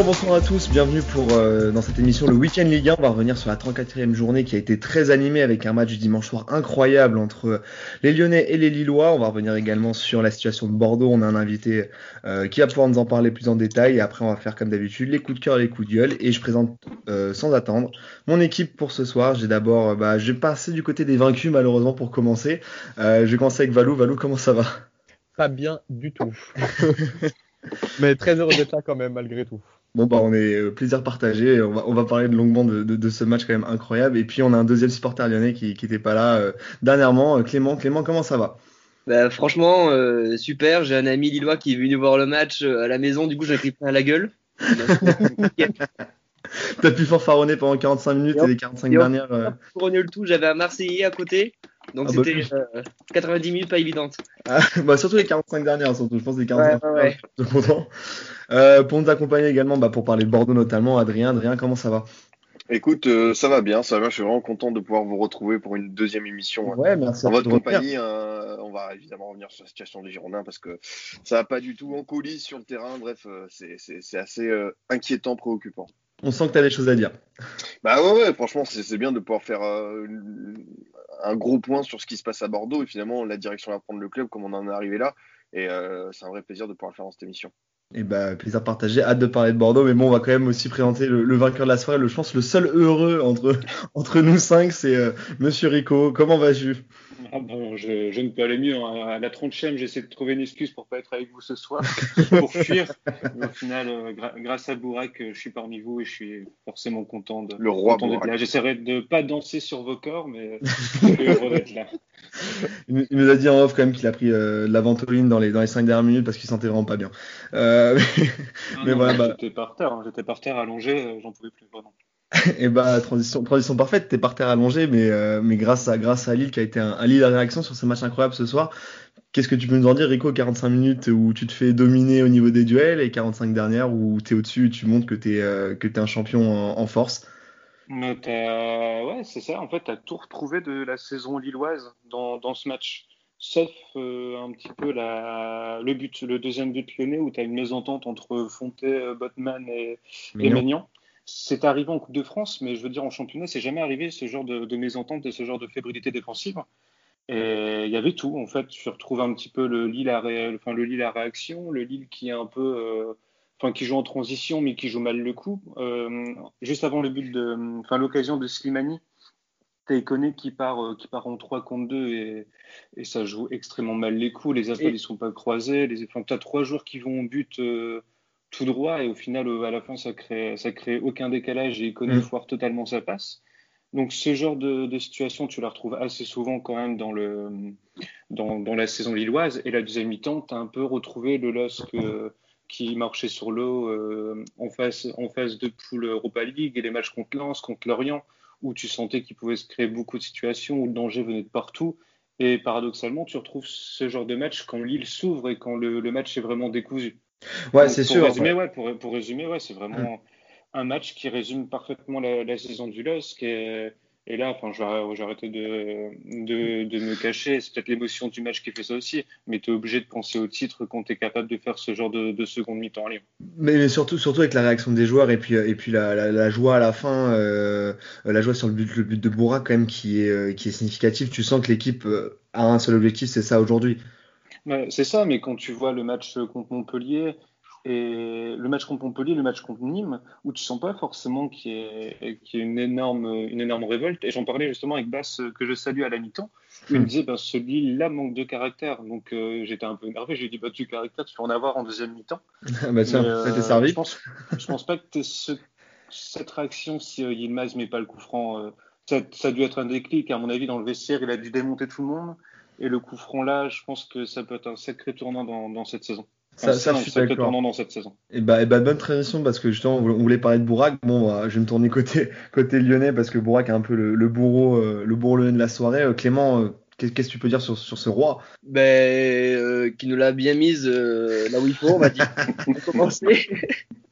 Bonjour, bonsoir à tous, bienvenue pour euh, dans cette émission le Week-end Ligue 1. On va revenir sur la 34e journée qui a été très animée avec un match dimanche soir incroyable entre les Lyonnais et les Lillois. On va revenir également sur la situation de Bordeaux. On a un invité euh, qui va pouvoir nous en parler plus en détail. Et après, on va faire comme d'habitude les coups de cœur et les coups de gueule. Et je présente euh, sans attendre mon équipe pour ce soir. J'ai d'abord, bah, je vais passer du côté des vaincus malheureusement pour commencer. je vais commencer avec Valou. Valou, comment ça va? Pas bien du tout. Mais très heureux d'être là quand même, malgré tout. Bon, bah, on est euh, plaisir partagé. On va, on va parler de longuement de, de, ce match quand même incroyable. Et puis, on a un deuxième supporter lyonnais qui n'était pas là euh, dernièrement. Euh, Clément, Clément, comment ça va? Bah, Franchement, super. J'ai un ami lillois qui est venu voir le match à la maison. Du coup, j'ai pris plein à la gueule. T'as pu fanfaronner pendant 45 minutes et, les 45 dernières. Pour le tout, j'avais un Marseillais à côté. Donc ah, bah, c'était 90 minutes pas évidentes. Ah, bah, surtout les 45 dernières, surtout. Je pense les 45 ouais, ouais, euh, pour nous accompagner également, bah, pour parler de Bordeaux notamment, Adrien. Adrien, comment ça va? Écoute, euh, ça va bien, ça va. Je suis vraiment content de pouvoir vous retrouver pour une deuxième émission. Ouais, merci. En votre compagnie, euh, on va évidemment revenir sur la situation des Girondins parce que ça va pas du tout en coulisses sur le terrain. Bref, c'est assez inquiétant, préoccupant. On sent que tu as des choses à dire. Bah ouais, ouais franchement, c'est bien de pouvoir faire un gros point sur ce qui se passe à Bordeaux et finalement la direction va prendre le club comme on en est arrivé là. Et c'est un vrai plaisir de pouvoir le faire dans cette émission. Et eh bah, plaisir partagé, hâte de parler de Bordeaux, mais bon, on va quand même aussi présenter le, vainqueur de la soirée. Le, je pense le seul heureux entre, entre nous cinq, c'est euh, Monsieur Rico. Comment vas-tu? Ah bon, je, je, ne peux aller mieux. Hein. À la trentième, j'essaie de trouver une excuse pour pas être avec vous ce soir, pour fuir. Mais au final, euh, grâce à Bourak, euh, je suis parmi vous et je suis forcément content de le roi d'être là. J'essaierai de pas danser sur vos corps, mais je suis heureux d'être là. Il, nous a dit en off quand même qu'il a pris euh, la ventoline dans les dans les cinq dernières minutes parce qu'il sentait vraiment pas bien. Euh, mais, voilà, bah... j'étais par terre, hein. j'étais par terre allongé, j'en pouvais plus vraiment et bah transition, transition parfaite, t'es par terre allongé, mais, euh, mais grâce à grâce à Lille qui a été un, un Lille à réaction sur ce match incroyable ce soir. Qu'est-ce que tu peux nous en dire, Rico 45 minutes où tu te fais dominer au niveau des duels et 45 dernières où t'es au-dessus et tu montres que t'es euh, que t'es un champion en, force? ouais, c'est ça. En fait, t'as tout retrouvé de la saison lilloise dans, dans ce match sauf euh, un petit peu la, le but, le deuxième but lyonnais où tu as une mésentente entre Fonté, Botman et, et Maignan c'est arrivé en Coupe de France, mais je veux dire en championnat, c'est jamais arrivé ce genre de, mésentente et ce genre de fébrilité défensive. Et il y avait tout, en fait. Tu retrouves un petit peu le Lille à, enfin, le Lille à réaction, le Lille qui est un peu, euh, enfin, qui joue en transition, mais qui joue mal le coup. Euh, juste avant le but de, enfin, l'occasion de Slimani, t'as Iconé qui part, euh, qui part en 3 contre 2 et, et, ça joue extrêmement mal les coups. Les appels, ils sont pas croisés. Les, enfin, t'as trois joueurs qui vont au but tout droit et au final, euh, à la fin, ça crée, ça crée aucun décalage et il connaît mmh. totalement sa passe. Donc ce genre de, situation, tu la retrouves assez souvent quand même dans, le, dans, dans la saison lilloise. Et la deuxième mi-temps, tu as un peu retrouvé le LOSC qui marchait sur l'eau euh, en, face, en face de poule Europa League et les matchs contre Lens, contre Lorient, où tu sentais qu'il pouvait se créer beaucoup de situations, où le danger venait de partout. Et paradoxalement, tu retrouves ce genre de match quand Lille s'ouvre et quand le, le match est vraiment décousu. Ouais, c'est sûr. Résumer, ouais. pour, pour, résumer, ouais, c'est vraiment un match qui résume parfaitement la, la saison du LOSC. Et, et là, enfin, je vais, arrêter de, de, de, me cacher. C'est peut-être l'émotion du match qui fait ça aussi. Mais tu es obligé de penser au titre quand tu es capable de faire ce genre de, de seconde mi-temps à Lyon. Mais, surtout, surtout avec la réaction des joueurs et puis, et puis la, la, la joie à la fin, euh, la joie sur le but, le but de Bourra, quand même, qui est, euh, qui est significatif. Tu sens que l'équipe euh, a un seul objectif, c'est ça aujourd'hui c'est ça, mais quand tu vois le match contre Montpellier et le match contre Montpellier, le match contre Nîmes, où tu sens pas forcément qu'il y ait, une, énorme, une énorme révolte. Et j'en parlais justement avec Bass, que je salue à la mi-temps. Il me hmm. disait, ben, celui-là manque de caractère. Donc euh, j'étais un peu énervé. J'ai dit, bah, du caractère, tu vas en avoir en deuxième mi-temps. bah tiens, euh, servi. Je pense, je pense pas que tu ce, cette réaction si euh, Yilmaz met pas le coup franc. Euh, ça, ça, a dû être un déclic. À mon avis, dans le vestiaire, il a dû démonter tout le monde. Et le coup franc là, je pense que ça peut être un sacré tournant dans, dans cette saison. Ça, ça, je suis tournant dans cette saison. Et bah, et bah, bonne transition parce que justement, on voulait parler de Bourak. Bon, bah, je vais me tourner côté, côté lyonnais parce que Bourak est un peu le, le bourreau, euh, le bourreau de la soirée. Euh, Clément, euh, qu'est-ce que tu peux dire sur, sur ce roi? Ben, qui nous l'a bien mise là où il faut, on va dire. on va commencer.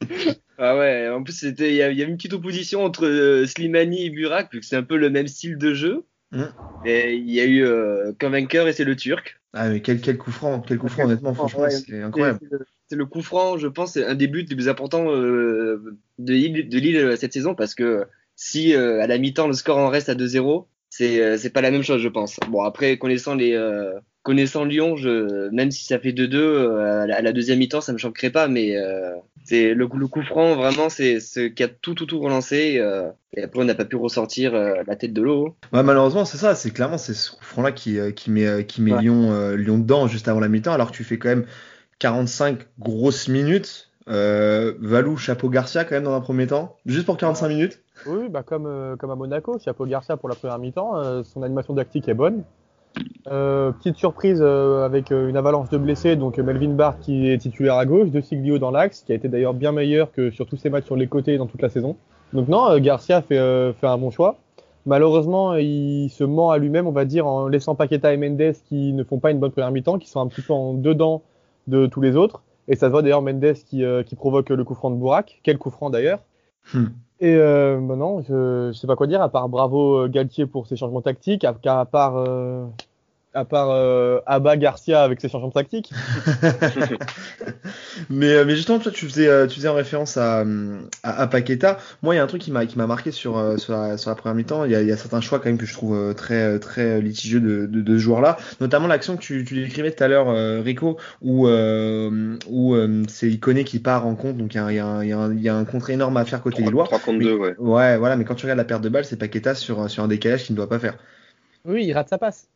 ah ouais, en plus, c'était, il y, a une petite opposition entre Slimani et Burak, vu que c'est un peu le même style de jeu. Mm. Et il y a eu euh, qu'un vainqueur et c'est le Turc. Ah, mais quel, quel coup franc, quel coup franc, honnêtement, franchement, Ouais, c'est incroyable. C'est le- le coup franc, je pense, c'est un des buts les plus importants euh, de Lille, de Lille euh, cette saison parce que si euh, à la mi-temps le score en reste à 2-0, c'est euh, c'est pas la même chose, je pense. Bon après connaissant les euh, connaissant Lyon, je, même si ça fait 2-2 euh, à, la- deuxième mi-temps, ça me choquerait pas, mais euh, c'est le, coup- le coup franc vraiment c'est ce qui a tout tout tout relancé euh, et après on n'a pas pu ressortir euh, la tête de l'eau. Ouais, malheureusement, c'est ça, c'est clairement c'est ce coup franc-là qui, euh, qui met, euh, qui met Ouais. Lyon, euh, Lyon dedans juste avant la mi-temps, alors que tu fais quand même 45 grosses minutes. Euh, Valou, Chapeau Garcia quand même dans un premier temps, juste pour 45 minutes. Oui, bah comme, euh, comme à Monaco, Chapeau Garcia pour la première mi-temps, euh, son animation tactique est bonne. Euh, petite surprise euh, avec euh, une avalanche de blessés, donc Melvin Barr qui est titulaire à gauche, De Siglio dans l'axe, qui a été d'ailleurs bien meilleur que sur tous ses matchs sur les côtés dans toute la saison. Donc non, Garcia fait, un bon choix. Malheureusement, il se ment à lui-même, on va dire, en laissant Paqueta et Mendes qui ne font pas une bonne première mi-temps, qui sont un petit peu en dedans de tous les autres. Et ça se voit d'ailleurs Mendes qui, qui provoque le coup franc de Bourak. Quel coup franc d'ailleurs. Hmm. Et euh, bah non, je, je sais pas quoi dire, à part bravo euh, Galtier pour ses changements tactiques, à, part, euh, à part euh, Abba Garcia avec ses changements tactiques. mais, euh, mais justement, toi, tu faisais, euh, tu faisais en référence à, à, à Paqueta. Moi, il y a un truc qui m'a, qui m'a marqué sur, euh, sur, la, sur la première mi-temps. Il y a, il y a certains choix quand même que je trouve très, très litigieux de, de, de ce joueur-là. Notamment l'action que tu, tu décrivais tout à l'heure, Rico, où, euh, où euh, c'est Iconé qui part en compte. Donc, il y a, il y a, un- il y a, un- il y a un contre énorme à faire côté des Lois. 3 contre 2, ouais. Ouais, voilà, mais quand tu regardes la perte de balle, c'est Paqueta sur, sur un décalage qu'il ne doit pas faire. Oui, il rate sa passe.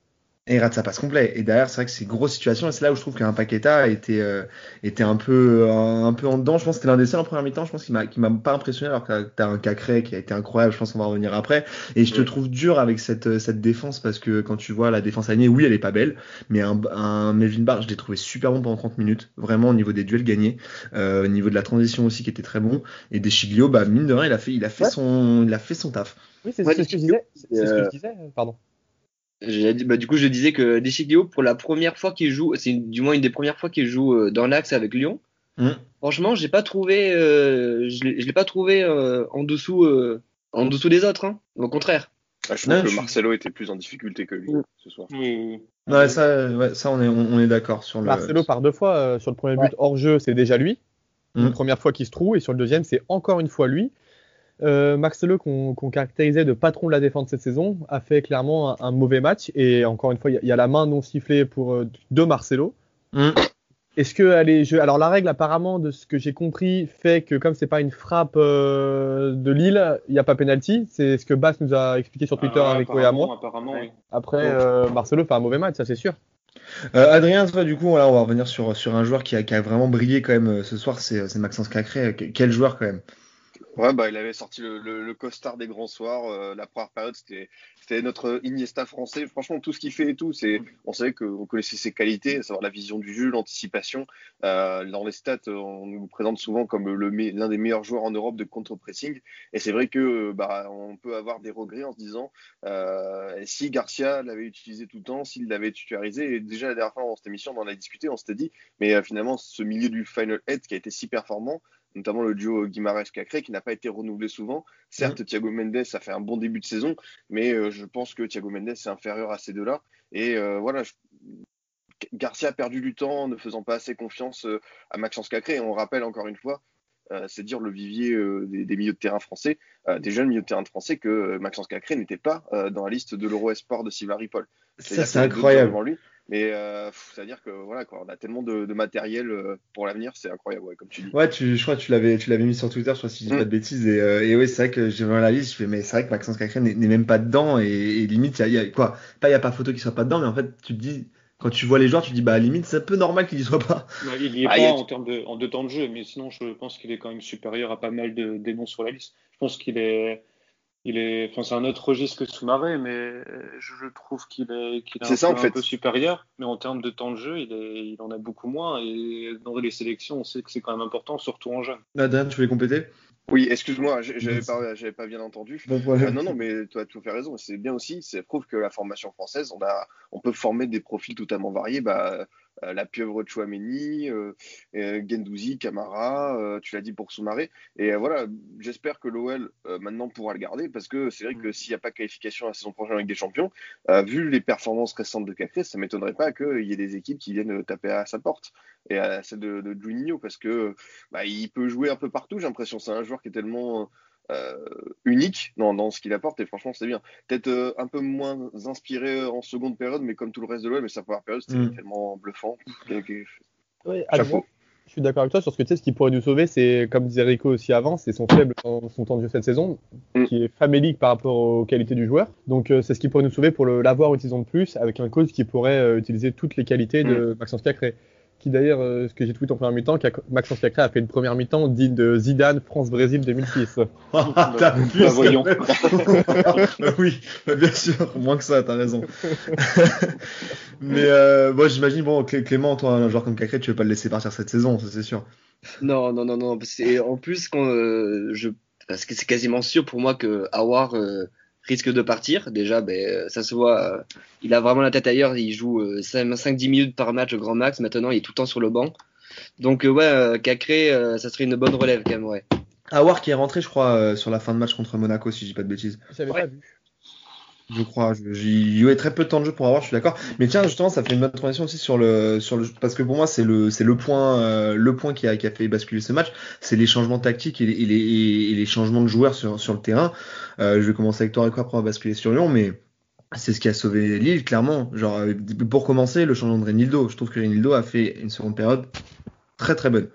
Et il rate sa passe complet. Et derrière, c'est vrai que c'est une grosse situation. Et c'est là où je trouve qu'un Paqueta était, euh, était un peu, un, un peu en dedans. Je pense que c'était l'un des seuls en première mi-temps. Je pense qu'il m'a, qui m'a pas impressionné alors que t'as un Cacré qui a été incroyable. Je pense qu'on va revenir après. Et je te trouve dur avec cette, cette défense parce que quand tu vois la défense alignée, oui, elle est pas belle. Mais un, un Melvin Barr, je l'ai trouvé super bon pendant 30 minutes. Vraiment au niveau des duels gagnés. Euh, au niveau de la transition aussi qui était très bon. Et Deschiglio, bah, mine de rien, il a fait, il a fait Ouais. son, il a fait son taf. Oui, c'est Ouais, c'est ce que je disais. C'est ce que euh, je disais, euh, pardon. Bah, du coup, je disais que Deschiglio, pour la première fois qu'il joue, c'est du moins une des premières fois qu'il joue euh, dans l'axe avec Lyon. Mm. Franchement, j'ai pas trouvé, euh, je l'ai pas trouvé euh, en dessous, euh, en dessous des autres. Hein. Au contraire. Ah, je trouve Non, que je- Marcelo était plus en difficulté que lui Mm. ce soir. Ouais, ça, ouais, ça, on est, on, on est d'accord sur le. Marcelo par deux fois euh, sur le premier but Ouais. hors jeu, c'est déjà lui. Mm. Une première fois qu'il se trouve et sur le deuxième, c'est encore une fois lui. Euh, Marcelo, qu'on qu'on caractérisait de patron de la défense cette saison, a fait clairement un, un mauvais match. Et encore une fois, il y, a- il y a la main non sifflée pour, euh, de Marcelo. Mm. Est-ce que elle est, je- alors la règle apparemment de ce que j'ai compris fait que comme c'est pas une frappe euh, de Lille, il n'y a pas penalty. C'est ce que Bass nous a expliqué sur Twitter Ah, avec Koé à moi. Apparemment, oui. Après, euh, Marcelo fait un mauvais match, ça c'est sûr. Euh, Adrien, toi, du coup, voilà, on va revenir sur, sur un joueur qui a, qui a vraiment brillé quand même ce soir, c'est Maxence Cacré. Que- Quel joueur quand même? Ouais, bah, il avait sorti le, le, costard des grands soirs. euh, la première période, c'était notre Iniesta français. Franchement, tout ce qu'il fait et tout, c'est on savait qu'on connaissait ses qualités, à savoir la vision du jeu, l'anticipation. Euh, dans les stats, on nous présente souvent comme l'un des meilleurs joueurs en Europe de contre-pressing. Et c'est vrai que bah, on peut avoir des regrets en se disant euh, si Garcia l'avait utilisé tout le temps, s'il l'avait titularisé. Et déjà la dernière fois dans cette émission, on en a discuté, on s'était dit, mais euh, finalement, ce milieu du Final 8 qui a été si performant notamment le duo Guimarães-Cacré qui n'a pas été renouvelé souvent. Certes, Thiago Mendes a fait un bon début de saison, mais euh, je pense que Thiago Mendes est inférieur à ces deux-là. Et euh, voilà, je- Garcia a perdu du temps en ne faisant pas assez confiance euh, à Maxence Cacré. Et on rappelle encore une fois, euh, c'est dire le vivier euh, des, des milieux de terrain français, euh, des jeunes milieux de terrain français, que Maxence Cacré n'était pas dans la liste de l'Euro Esport de Sylvain Ripoll. Ça, c'est incroyable. lui. Mais euh, c'est-à-dire que voilà, quoi, on a tellement de, de matériel euh, pour l'avenir, c'est incroyable, ouais, comme tu dis. Ouais, tu, je crois que tu l'avais, tu l'avais mis sur Twitter, je crois si je dis Mm. pas de bêtises. Et, euh, et oui, c'est vrai que j'ai vu la liste, je fais, mais c'est vrai que Maxence Cacré n'est même pas dedans. Et, et limite, il y a, il y a- quoi, pas il y a pas photo qu'il soit pas dedans, mais en fait, tu te dis, quand tu vois les joueurs, tu te dis, bah limite, c'est un peu normal qu'il y soit pas. Il y est Ah, pas il y a- en termes de, en de temps de jeu, mais sinon, je pense qu'il est quand même supérieur à pas mal de, des noms sur la liste. Je pense qu'il est, il est, enfin, c'est un autre registre que Soumaré, mais je trouve qu'il est, qu'il est un, ça, peu, en fait. un peu supérieur. Mais en termes de temps de jeu, il, est, il en a beaucoup moins. Et dans les sélections, on sait que c'est quand même important, surtout en jeune. Adrien, tu voulais compléter? Oui, excuse-moi, j'avais pas, j'avais pas bien entendu. Ah, non, non, mais tu as tout fait raison. C'est bien aussi. Ça prouve que la formation française, on a, on peut former des profils totalement variés. Bah, la pieuvre de Chouameni, Gendouzi, Camara, tu l'as dit pour Soumaré. Et voilà, j'espère que l'OL maintenant pourra le garder parce que c'est vrai que s'il n'y a pas de qualification la saison prochaine avec des champions, vu les performances récentes de Cacré, ça m'étonnerait pas qu'il y ait des équipes qui viennent taper à sa porte et à celle de, de Juninho parce que bah, il peut jouer un peu partout. J'ai l'impression c'est un joueur qui est tellement euh, unique dans, dans, ce qu'il apporte et franchement c'est bien. Peut-être euh, un peu moins inspiré en seconde période, mais comme tout le reste de l'OM, mais sa première période c'était mm. tellement bluffant. je suis d'accord avec toi sur ce que tu sais, ce qui pourrait nous sauver, c'est comme disait Rico aussi avant, c'est son faible dans son temps de jeu cette saison, mm. qui est famélique par rapport aux qualités du joueur. Donc euh, c'est ce qui pourrait nous sauver pour l'avoir une saison de plus avec un coach qui pourrait utiliser toutes les qualités de mm. Maxence Cacré qui d'ailleurs, euh, ce que j'ai tweeté en première mi-temps, Maxence Cacré a fait une première mi-temps digne de Zidane France-Brésil 2006. Ah, t'as bah, voyons. Bah oui, bah, bien sûr, moins que ça, t'as raison. Mais euh, bon, j'imagine, bon, Clément, toi, un joueur comme Cacré, tu veux pas le laisser partir cette saison, ça c'est sûr. Non, non, non, non. En plus, quand euh, je, parce que c'est quasiment sûr pour moi que Awar euh, risque de partir. Déjà, ben, ça se voit, euh, il a vraiment la tête ailleurs. Il joue 5-10 euh, minutes par match au grand max. Maintenant, il est tout le temps sur le banc. Donc, euh, ouais, Cacré, ça serait une bonne relève quand même, ouais. Awar qui est rentré, je crois, sur la fin de match contre Monaco, si je dis pas de bêtises. J'avais pas vu je crois. J'y eu très peu de temps de jeu pour avoir, je suis d'accord. Mais tiens, justement, ça fait une bonne transition aussi sur le, sur le, parce que pour moi, c'est le, c'est le point, euh, le point qui a, fait basculer ce match, c'est les changements tactiques et les, et et changements de joueurs sur, le terrain. Euh, je vais commencer avec toi, quoi après va basculer sur Lyon, mais c'est ce qui a sauvé Lille, clairement. Genre, euh, pour commencer, le changement de Renildo. Je trouve que Renildo a fait une seconde période très très bonne.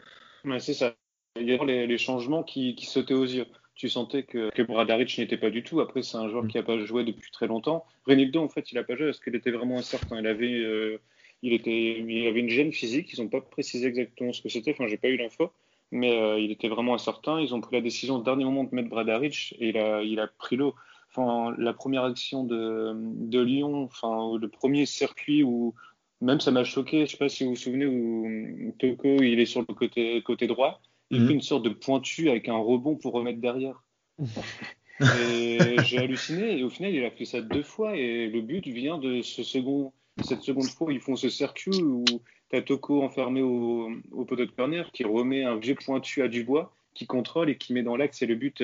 C'est ça. Il y a les, les changements qui sautaient aux yeux tu sentais que, que Bradaric n'était pas du tout. Après, c'est un joueur mm. qui n'a pas joué depuis très longtemps. Renildo, en fait, il n'a pas joué parce qu'il était vraiment incertain. Il avait, euh, il, était, il avait une gêne physique. Ils n'ont pas précisé exactement ce que c'était. Enfin, j'ai pas eu l'info. Mais euh, il était vraiment incertain. Ils ont pris la décision au dernier moment de mettre Bradaric et il a, il a pris l'eau. Enfin, la première action de, de Lyon, enfin, le premier circuit où même ça m'a choqué. Je sais pas si vous vous souvenez où Toko il est sur le côté, côté droit il fait mhm. une sorte de pointu avec un rebond pour remettre derrière. j'ai halluciné et au final il a fait ça deux fois et le but vient de ce second, cette seconde fois où ils font ce circuit où t'as Toko enfermé au, au poteau de corner qui remet un vieux pointu à Dubois qui contrôle et qui met dans l'axe et le but,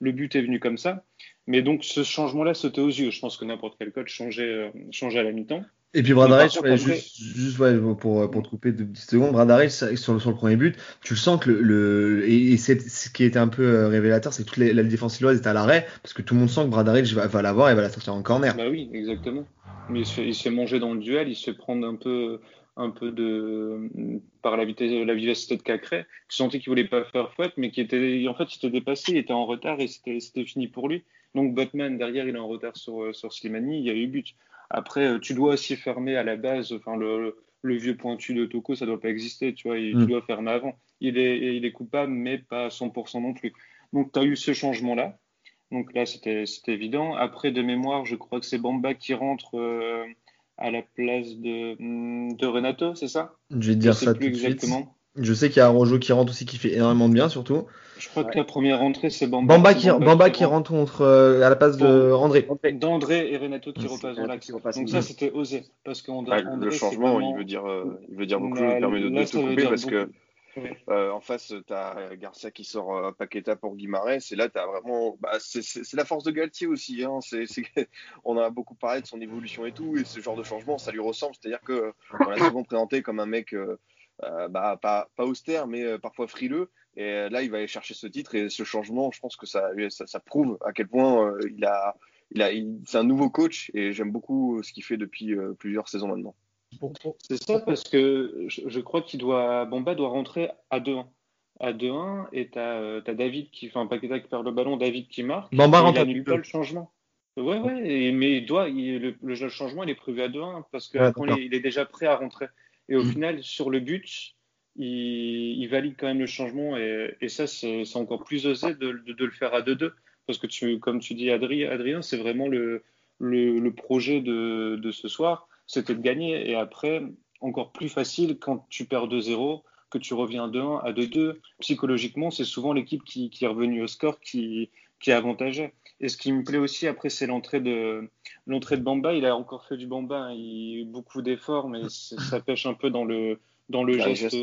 le but est venu comme ça. Mais donc ce changement-là sautait aux yeux. Je pense que n'importe quel coach changeait, euh, changeait à la mi-temps. Et puis Bradaric, juste, juste ouais, pour, pour te couper de petites secondes, Bradaric sur, sur le premier but, tu le sens que le, le et, ce qui était un peu euh, révélateur, c'est que toute la défense lilloise est à l'arrêt parce que tout le monde sent que Bradaric va, va l'avoir et va la sortir en corner. Bah oui, exactement. Mais il se, il se fait manger dans le duel, il se fait prendre un peu un peu de par la vitesse la vivacité de Cacré. Tu sentais qu'il voulait pas faire faute, mais qui était en fait il était dépassé, il était en retard et c'était fini pour lui. Donc Botman derrière il est en retard sur sur Slimani, il y a eu but. Après, euh, tu dois aussi fermer à la base, enfin, le, le vieux pointu de Toko, ça doit pas exister, tu vois, il, mm. doit fermer avant. Il est, il est coupable, mais pas à 100% non plus. Donc, tu as eu ce changement-là. Donc là, c'était évident. Après, de mémoire, je crois que c'est Bamba qui rentre euh, à la place de, mm, de Renato, c'est ça? Je vais te dire ça tout de suite. Je sais qu'il y a Rojo qui rentre aussi qui fait énormément de bien surtout. Je crois que la première rentrée c'est Bamba. Bamba qui, Bamba qui, rentre contre, euh, à la place de André. D'André et Renato qui repassent dans l'axe. Donc ça c'était osé parce qu'André. le changement il veut dire euh, il veut dire beaucoup. je me permets de, de te couper parce que euh, en face, tu as Garcia qui sort euh, Paqueta pour Guimarães. Et là, tu as vraiment. Bah, c'est la force de Galtier aussi. Hein. C on a beaucoup parlé de son évolution et tout. Et ce genre de changement, ça lui ressemble. C'est-à-dire qu'on l'a souvent présenté comme un mec euh, bah, pas, pas, austère, mais euh, parfois frileux. Et euh, là, il va aller chercher ce titre et ce changement, je pense que ça, ça, ça prouve à quel point il a, il a, c'est un nouveau coach et j'aime beaucoup ce qu'il fait depuis plusieurs saisons maintenant. C'est ça parce que je, crois qu'il doit, Bomba doit rentrer à 2-1 à 2-1 et tu as, David qui fait un paquet qui perd le ballon, David qui marque. Bomba rentre. Il annule pas le changement. Ouais, ouais, mais il doit, le, le, changement il est prévu à 2-1 parce que il, est déjà prêt à rentrer. Et au mm. final, sur le but, il, valide quand même le changement. Et, ça, c'est encore plus osé de, le faire à 2-2. Parce que, tu, comme tu dis, Adrien, c'est vraiment le, le, projet de, de, ce soir. C'était de gagner. Et après, encore plus facile quand tu perds 2-0, que tu reviens 2-1 à 2-2. Psychologiquement, c'est souvent l'équipe qui, qui, est revenue au score qui, qui avantageait. Et ce qui me plaît aussi après, c'est l'entrée de l'entrée de Bamba. Il a encore fait du Bamba, hein. il a eu beaucoup d'efforts, mais ça pêche un peu dans le dans le geste,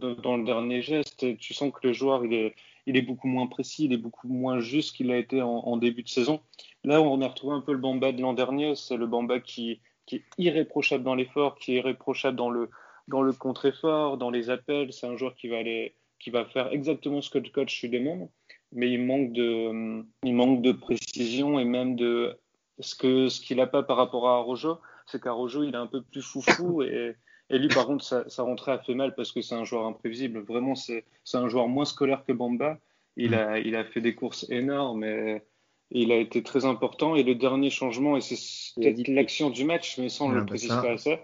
dans le dernier geste. Et tu sens que le joueur il est il est beaucoup moins précis, il est beaucoup moins juste qu'il a été en, début de saison. Là, on a retrouvé un peu le Bamba de l'an dernier. C'est le Bamba qui, qui est irréprochable dans l'effort, qui est irréprochable dans le dans le contre-effort, dans les appels. C'est un joueur qui va aller qui va faire exactement ce que le coach lui demande mais il manque de, il manque de précision et même de ce que ce qu'il n'a pas par rapport à Rojo, c'est qu'Arojo il est un peu plus foufou et, et lui par contre sa, sa, rentrée a fait mal parce que c'est un joueur imprévisible. Vraiment c'est c'est un joueur moins scolaire que Bamba. Il a il a fait des courses énormes et il a été très important. Et le dernier changement et c'est peut-être l'action du match, mais sans le préciser pas ça,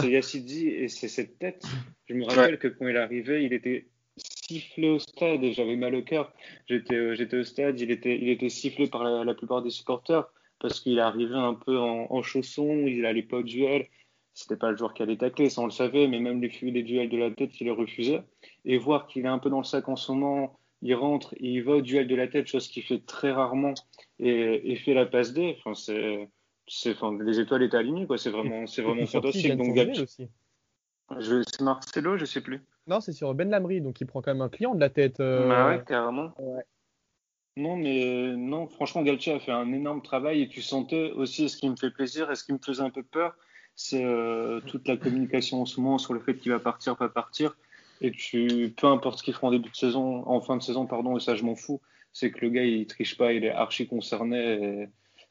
c'est Yassidi et c'est cette tête. Je me rappelle que quand il est arrivé, il était sifflé au stade et j'avais mal au cœur. J'étais, euh, j'étais au stade, il était, il était sifflé par la, plupart des supporters parce qu'il arrivait un peu en, en chaussons, il allait pas au duel. C'était pas le joueur qui allait tacler, ça on le savait, mais même les, les duels de la tête, il les refusait. Et voir qu'il est un peu dans le sac en ce moment, il rentre et il va au duel de la tête, chose qu'il fait très rarement, et, et fait la passe D. Enfin, c'est, c'est, enfin, les étoiles étaient alignées, quoi. C'est vraiment, c'est vraiment fantastique. Donc, aussi. Je, c'est Marcelo, je sais plus. Non, c'est sur Ben Lamry, donc il prend quand même un client de la tête. Euh... Bah ouais, carrément. Non, mais non, franchement, Galtier a fait un énorme travail et tu sentais aussi, ce qui me fait plaisir et ce qui me faisait un peu peur, c'est euh, toute la communication en ce moment sur le fait qu'il va partir, pas partir. Et tu, peu importe ce qu'il fera en début de saison, en fin de saison, pardon, et ça je m'en fous, c'est que le gars il triche pas, il est archi concerné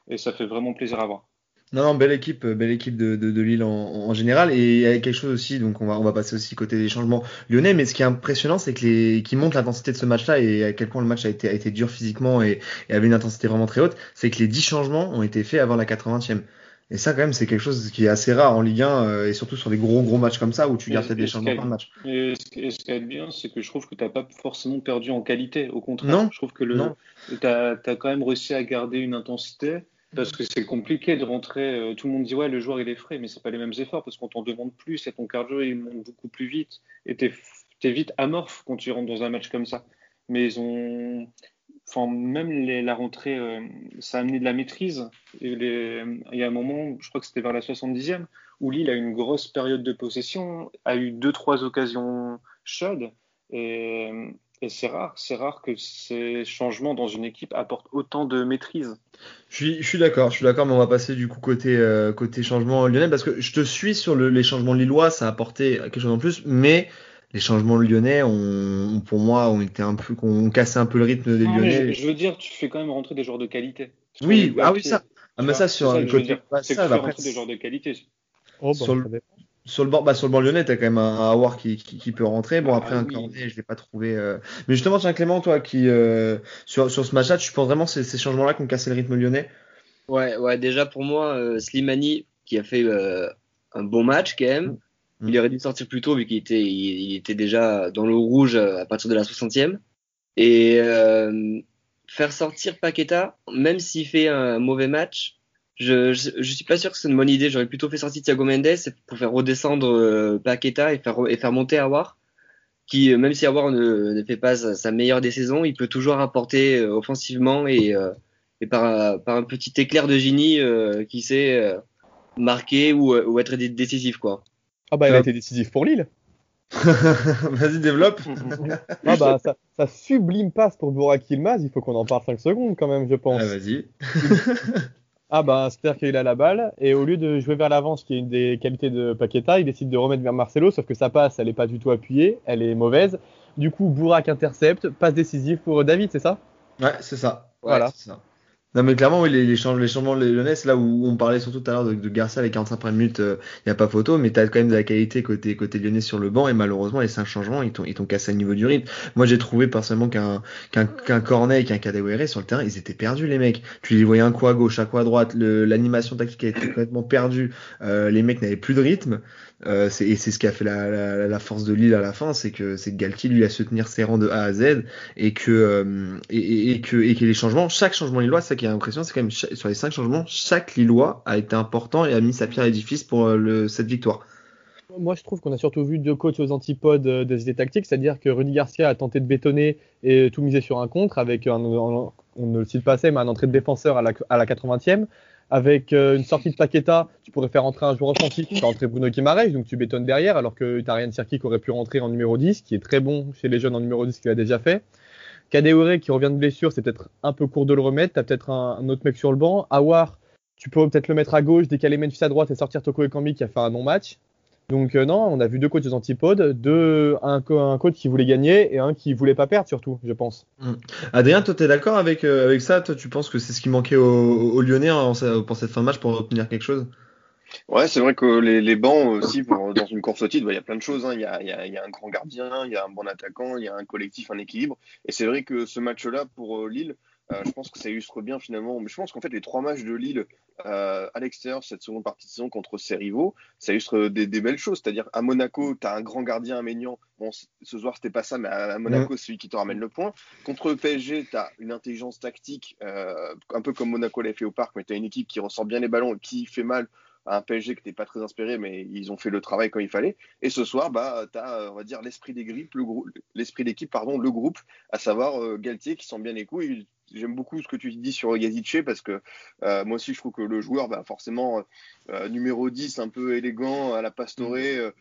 et, et ça fait vraiment plaisir à voir. Non, non, belle équipe, belle équipe de, de, de Lille en, en, général. Et il y a quelque chose aussi, donc on va, on va passer aussi côté des changements lyonnais. Mais ce qui est impressionnant, c'est que les, qui montre l'intensité de ce match-là et à quel point le match a été, a été dur physiquement et, et avait une intensité vraiment très haute, c'est que les 10 changements ont été faits avant la 80e. Et ça, quand même, c'est quelque chose qui est assez rare en Ligue 1 euh, et surtout sur des gros, gros matchs comme ça où tu gardes des changements par match. Et ce qui est bien, c'est que je trouve que tu n'as pas forcément perdu en qualité. Au contraire, non, je trouve que le, tu as, as quand même réussi à garder une intensité parce que c'est compliqué de rentrer. Euh, tout le monde dit ouais, le joueur il est frais, mais c'est pas les mêmes efforts parce qu'on t'en demande plus et ton cardio il monte beaucoup plus vite et t'es es vite amorphe quand tu rentres dans un match comme ça. Mais ils ont, enfin même la rentrée, euh, ça a amené de la maîtrise. Et il y a un moment, je crois que c'était vers la 70e, où Lille a eu une grosse période de possession, a eu deux trois occasions chaudes et, et c'est rare, c'est rare que ces changements dans une équipe apportent autant de maîtrise. Je suis, je suis d'accord, je suis d'accord, mais on va passer du coup côté euh, côté changement lyonnais parce que je te suis sur le, les changements lillois, ça a apporté quelque chose en plus, mais les changements lyonnais, ont, pour moi, ont été un peu, ont cassé un peu le rythme des lyonnais. Je, veux dire, tu fais quand même rentrer des joueurs de qualité. Oui, ah oui ça. Ah mais ça sur le côté, c'est que tu fais rentrer des joueurs de qualité. Oh, bah, sur le, sur le bord, bah sur le bord lyonnais, t'as quand même un, Awar qui, qui, qui, peut rentrer. Bon après ah un Cornet, je l'ai pas trouvé. Euh... Mais justement, tiens Clément, toi qui euh, sur sur ce match-là, tu penses vraiment ces, ces changements-là qui ont cassé le rythme lyonnais? Ouais, ouais. Déjà pour moi, euh, Slimani qui a fait un bon match quand même. Mm. Il aurait dû sortir plus tôt vu qu'il était il, il, était déjà dans le rouge à partir de la 60e. Et faire sortir Paqueta, même s'il fait un mauvais match, je, je, suis pas sûr que c'est une bonne idée. J'aurais plutôt fait sortir Thiago Mendes pour faire redescendre euh, Paqueta et faire, et faire monter Awar, qui, euh, même si Awar ne, ne fait pas sa, meilleure des saisons, il peut toujours apporter euh, offensivement et, euh, et par, par un petit éclair de génie qui sait marquer ou, ou être décisif. Quoi. Ah bah il a été décisif pour Lille. Vas-y, développe. ah bah, ça, ça, sublime passe pour Burak Yilmaz. Il faut qu'on en parle 5 secondes quand même, je pense. Ah, vas-y. Ah bah c'est-à-dire qu'il a la balle et au lieu de jouer vers l'avant, ce qui est une des qualités de Paqueta, il décide de remettre vers Marcelo, sauf que sa passe, elle est pas du tout appuyée, elle est mauvaise. Du coup, Bourak intercepte, passe décisive pour David, c'est ça? Ouais, c'est ça. voilà. Ça. Non mais clairement oui les, les, changements, les changements de Lyonnais là où on parlait surtout tout à l'heure de, de Garcia les 45 premières minutes il euh, n'y a pas photo mais t'as quand même de la qualité côté côté Lyonnais sur le banc et malheureusement les cinq changements ils t'ont cassé le niveau du rythme. Moi j'ai trouvé personnellement qu'un qu'un qu'un Cornet et qu'un Kadewere sur le terrain ils étaient perdus les mecs. Tu les voyais un coup à gauche un coup à droite l'animation tactique a été complètement perdue euh, les mecs n'avaient plus de rythme. Euh, et c'est ce qui a fait la, la, la, force de Lille à la fin, c'est que c'est Galtier lui a su tenir ses rangs de A à Z et que euh, et, et, que et que les changements, chaque changement lillois, ça qui a l'impression, c'est quand même sur les cinq changements, chaque Lillois a été important et a mis sa pierre à l'édifice pour euh, cette victoire. Moi, je trouve qu'on a surtout vu deux coachs aux antipodes euh, des idées tactiques, c'est-à-dire que Rudy Garcia a tenté de bétonner et tout miser sur un contre avec, un, on ne le cite pas assez, mais un entrée de défenseur à la, à la 80e. Avec euh, une sortie de Paqueta, tu pourrais faire entrer un joueur offensif, tu fais entrer Bruno Guimaraes, donc tu bétonnes derrière, alors que tu n'as qui aurait pu rentrer en numéro 10, qui est très bon chez les jeunes en numéro 10 qu'il a déjà fait. Kadeore qui revient de blessure, c'est peut-être un peu court de le remettre. Tu as peut-être un, autre mec sur le banc. Awar, tu peux peut-être le mettre à gauche, décaler Memphis à droite et sortir Toko Ekambi qui a fait un non-match. Donc euh, non, on a vu deux coachs aux antipodes, deux, un, un, coach qui voulait gagner et un qui voulait pas perdre surtout, je pense. Mmh. Adrien, toi, tu es d'accord avec, euh, avec ça? Toi, tu penses que c'est ce qui manquait aux, Lyonnais pour cette fin de match pour obtenir quelque chose? Ouais, c'est vrai que les, les bancs aussi, pour, dans une course au titre, bah, il y a plein de choses. Hein. Il, y a, y, y, a, un grand gardien, il y a un bon attaquant, il y a un collectif, un équilibre. Et c'est vrai que ce match-là, pour euh, Lille, euh, je pense que ça illustre bien finalement. Mais je pense qu'en fait, les trois matchs de Lille euh, à l'extérieur, cette seconde partie de saison contre ses rivaux, ça illustre des, des belles choses. C'est-à-dire, à Monaco, tu as un grand gardien, un Maignan. Bon, ce soir, c'était pas ça, mais à, Monaco, c'est celui qui te ramène le point. Contre le PSG, tu as une intelligence tactique, euh, un peu comme Monaco l'a fait au parc, mais tu as une équipe qui ressort bien les ballons et qui fait mal un PSG qui n'était pas très inspiré, mais ils ont fait le travail comme il fallait. Et ce soir, bah, tu as, on va dire, l'esprit des grippes, l'esprit d'équipe, pardon, le groupe, à savoir euh, Galtier qui sent bien les coups. J'aime beaucoup ce que tu dis sur Gazice parce que euh, moi aussi, je trouve que le joueur, bah, forcément, euh, numéro 10, un peu élégant, à la Pastore, il